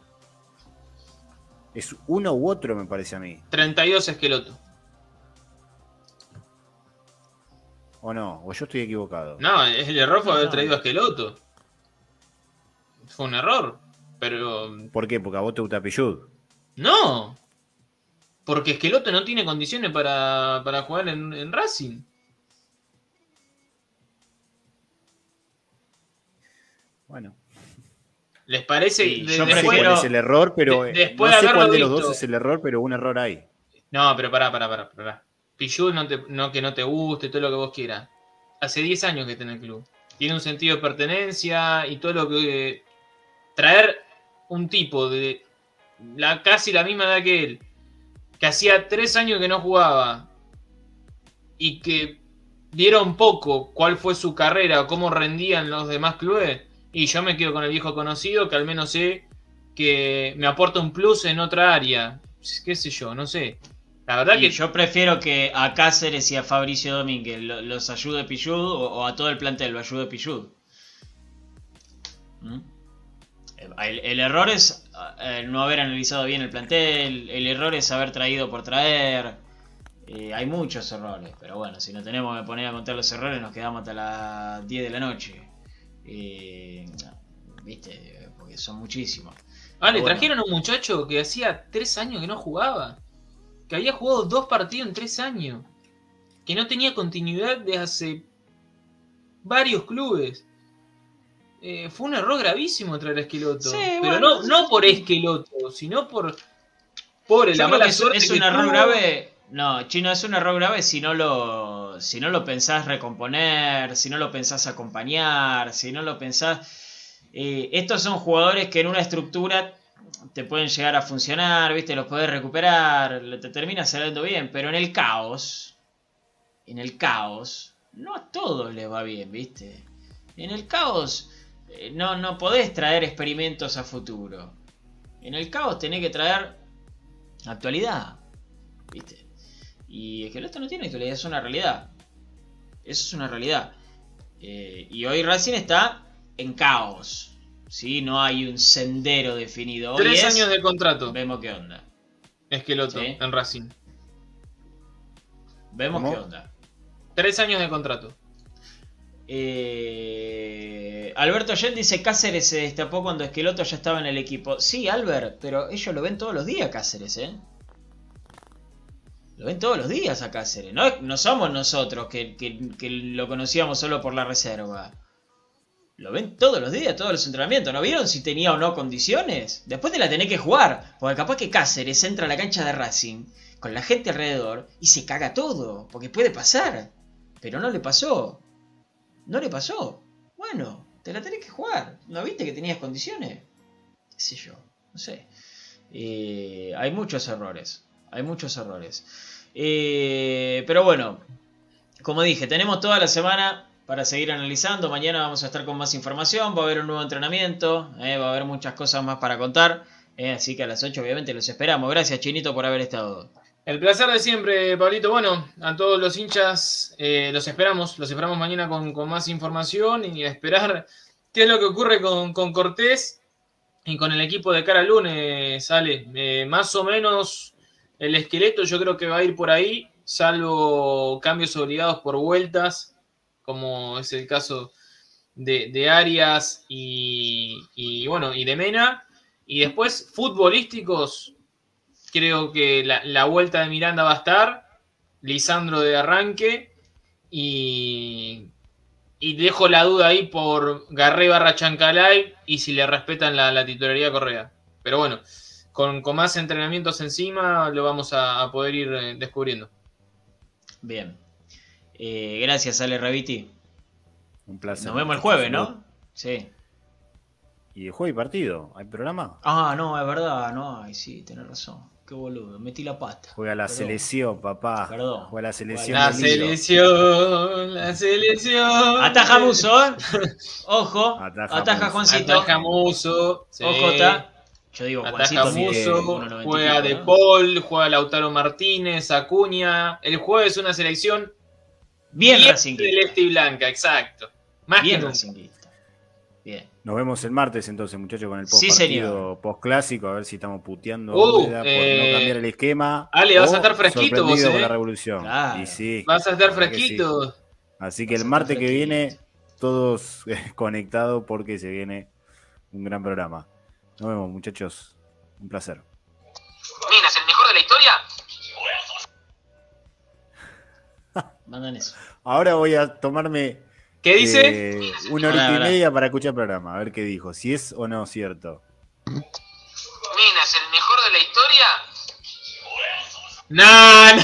Es uno u otro, me parece a mí. 32 Esqueloto. ¿O no? ¿O yo estoy equivocado? No, el error fue haber No. traído a Esqueloto. Fue un error. Pero ¿Por qué? Porque a vos te gusta no. Porque Esqueloto no tiene condiciones para, para jugar en, en Racing. Bueno. ¿Les parece? Sí, De- yo No sé cuál es el error, pero. de- eh, después no sé cuál de los visto. dos es el error, pero un error hay. No, pero pará, pará, pará. pará. Pichud no, te- que no te guste, todo lo que vos quieras. Hace 10 años que está en el club. Tiene un sentido de pertenencia y todo lo que. Traer un tipo de la casi la misma edad que él, que hacía 3 años que no jugaba y que vieron poco cuál fue su carrera cómo rendían los demás clubes. Y yo me quedo con el viejo conocido que al menos sé que me aporta un plus en otra área. Qué sé yo, no sé. La verdad Y que yo prefiero que a Cáceres y a Fabricio Domínguez lo- los ayude Pillud o, o a todo el plantel lo ayude Pillud. ¿Mm? El, el error es eh, no haber analizado bien el plantel, el error es haber traído por traer. Eh, hay muchos errores, pero bueno, si no tenemos que poner a contar los errores nos quedamos hasta las 10 de la noche. Eh, Viste, porque son muchísimos. Vale, Bueno. trajeron a un muchacho que hacía tres años que no jugaba. Que había jugado dos partidos en tres años. Que no tenía continuidad de hace varios clubes. Eh, fue un error gravísimo traer a Esqueloto. Sí, Pero bueno, no, no por Esqueloto, sino por, por la mala suerte es que un error tuvo. grave. No, Chino, es un error grave si no lo, si no lo pensás recomponer, si no lo pensás acompañar, si no lo pensás. eh, estos son jugadores que en una estructura te pueden llegar a funcionar, ¿viste? Los puedes recuperar, te termina saliendo bien, pero en el caos, en el caos, no a todos les va bien, ¿viste? En el caos eh, no, no podés traer experimentos a futuro. En el caos tenés que traer actualidad, ¿viste? Y es que el otro no tiene actualidad, es una realidad. Eso es una realidad. Eh, y hoy Racing está en caos. ¿Sí? No hay un sendero definido. Hoy Tres es- años de contrato. Vemos qué onda. Esqueloto Sí. en Racing. Vemos ¿Cómo? qué onda. Tres años de contrato. Eh, Alberto Yen dice Cáceres se destapó cuando Esqueloto ya estaba en el equipo. Sí, Albert, pero ellos lo ven todos los días Cáceres, ¿eh? Lo ven todos los días a Cáceres. No, no somos nosotros que, que- que lo conocíamos solo por la reserva. Lo ven todos los días, todos los entrenamientos. ¿No vieron si tenía o no condiciones? Después te la tenés que jugar. Porque capaz que Cáceres entra a la cancha de Racing con la gente alrededor y se caga todo. Porque puede pasar. Pero no le pasó. No le pasó. Bueno, te la tenés que jugar. ¿No viste que tenías condiciones? ¿Qué sé yo? No sé. Eh, hay muchos errores. Hay muchos errores. Eh, pero bueno, como dije, tenemos toda la semana para seguir analizando. Mañana vamos a estar con más información. Va a haber un nuevo entrenamiento. eh, va a haber muchas cosas más para contar. eh, así que a las 8 obviamente los esperamos. Gracias Chinito por haber estado. El placer de siempre, Pablito. Bueno, a todos los hinchas eh, los esperamos. Los esperamos mañana con, con más información y a esperar qué es lo que ocurre con, con Cortés y con el equipo de cara al lunes. Sale más o menos el esqueleto, yo creo que va a ir por ahí, salvo cambios obligados por vueltas, como es el caso de, Arias y, bueno, y de Mena. Y después, futbolísticos, creo que la, vuelta de Miranda va a estar, Lisandro de arranque y, y dejo la duda ahí por Garré barra Chancalay y si le respetan la, la titularidad Correa. Pero bueno, con, más entrenamientos encima lo vamos a, a poder ir eh, descubriendo. Bien. Eh, gracias Ale Raviti. Un placer. Nos vemos el jueves, ¿no? Sí. Y el jueves y partido, ¿hay programa? Ah, no, es verdad, no, ay, sí, tenés razón. Qué boludo, metí la pata. Juega la Perdón. selección, papá. Perdón. Juega la selección. La selección, la selección. Ataja Muso, ¿eh? Ojo. Ataja Ataja. Juancito. Ataja Muso. sí. Ojo, está. Yo digo Juancito. Ataja Muso, 1.90 y juega De. Paul, juega Lautaro Martínez, Acuña. El jueves una selección Bien, bien celeste y blanca, exacto. Más Bien que nunca. Racinguista. Bien. Nos vemos el martes entonces, muchachos, con el Sí, post partido post clásico, a ver si estamos puteando Uh, por eh, no cambiar el esquema. Ale, vas a estar fresquito vos, eh. la revolución. Claro. Y sí, Vas a estar que sí. fresquito. Así que Vas el martes que viene, todos eh, conectados porque se viene un gran programa. Nos vemos, muchachos. Un placer. Minas, el mejor de la historia. Mandan eso. Ahora voy a tomarme ¿Qué dice? eh, una horita y media para escuchar el programa, a ver qué dijo. Si es o no cierto. Minas, el mejor de la historia. No, no,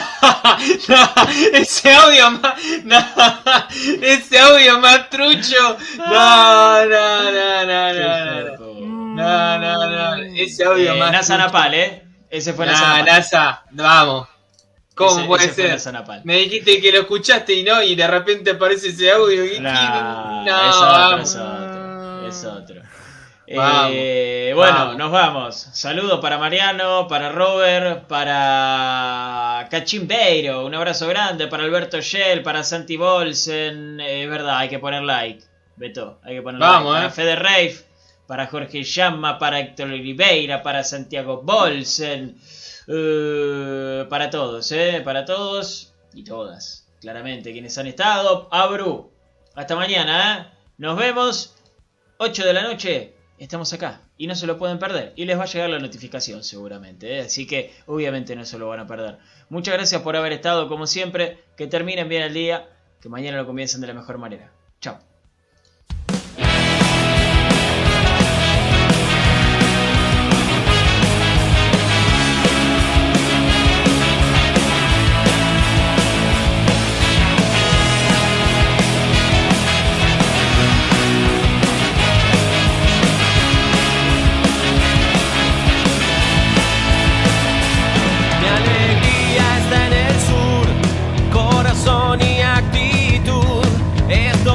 no, ese audio más, no, ese audio más trucho, no, no, no, no, no, no, no, no, no, ese audio Eh, más Nasa trucho. Napal, ¿eh? Ese fue Nah, Nasa Napal. NASA, vamos, ¿cómo Ese- puede ese ser? Me dijiste que lo escuchaste y no, y de repente aparece ese audio y Nah, no, es otro, vamos. es otro, es otro. Vamos, Eh, bueno, vamos. nos vamos. Saludos para Mariano, para Robert, para Cachimbeiro. Un abrazo grande para Alberto Shell, para Santi Bolsen. Eh, Es verdad, hay que poner like. Beto, hay que poner Vamos, like. Para eh. Fede Reif, para Jorge Llama, para Héctor Oliveira, para Santiago Bolsen. Eh, para todos, ¿eh? Para todos y todas. Claramente, quienes han estado. Abru. Hasta mañana, ¿eh? Nos vemos. 8 de la noche. Estamos acá. Y no se lo pueden perder. Y les va a llegar la notificación seguramente. Así que obviamente no se lo van a perder. Muchas gracias por haber estado como siempre. Que terminen bien el día. Que mañana lo comiencen de la mejor manera.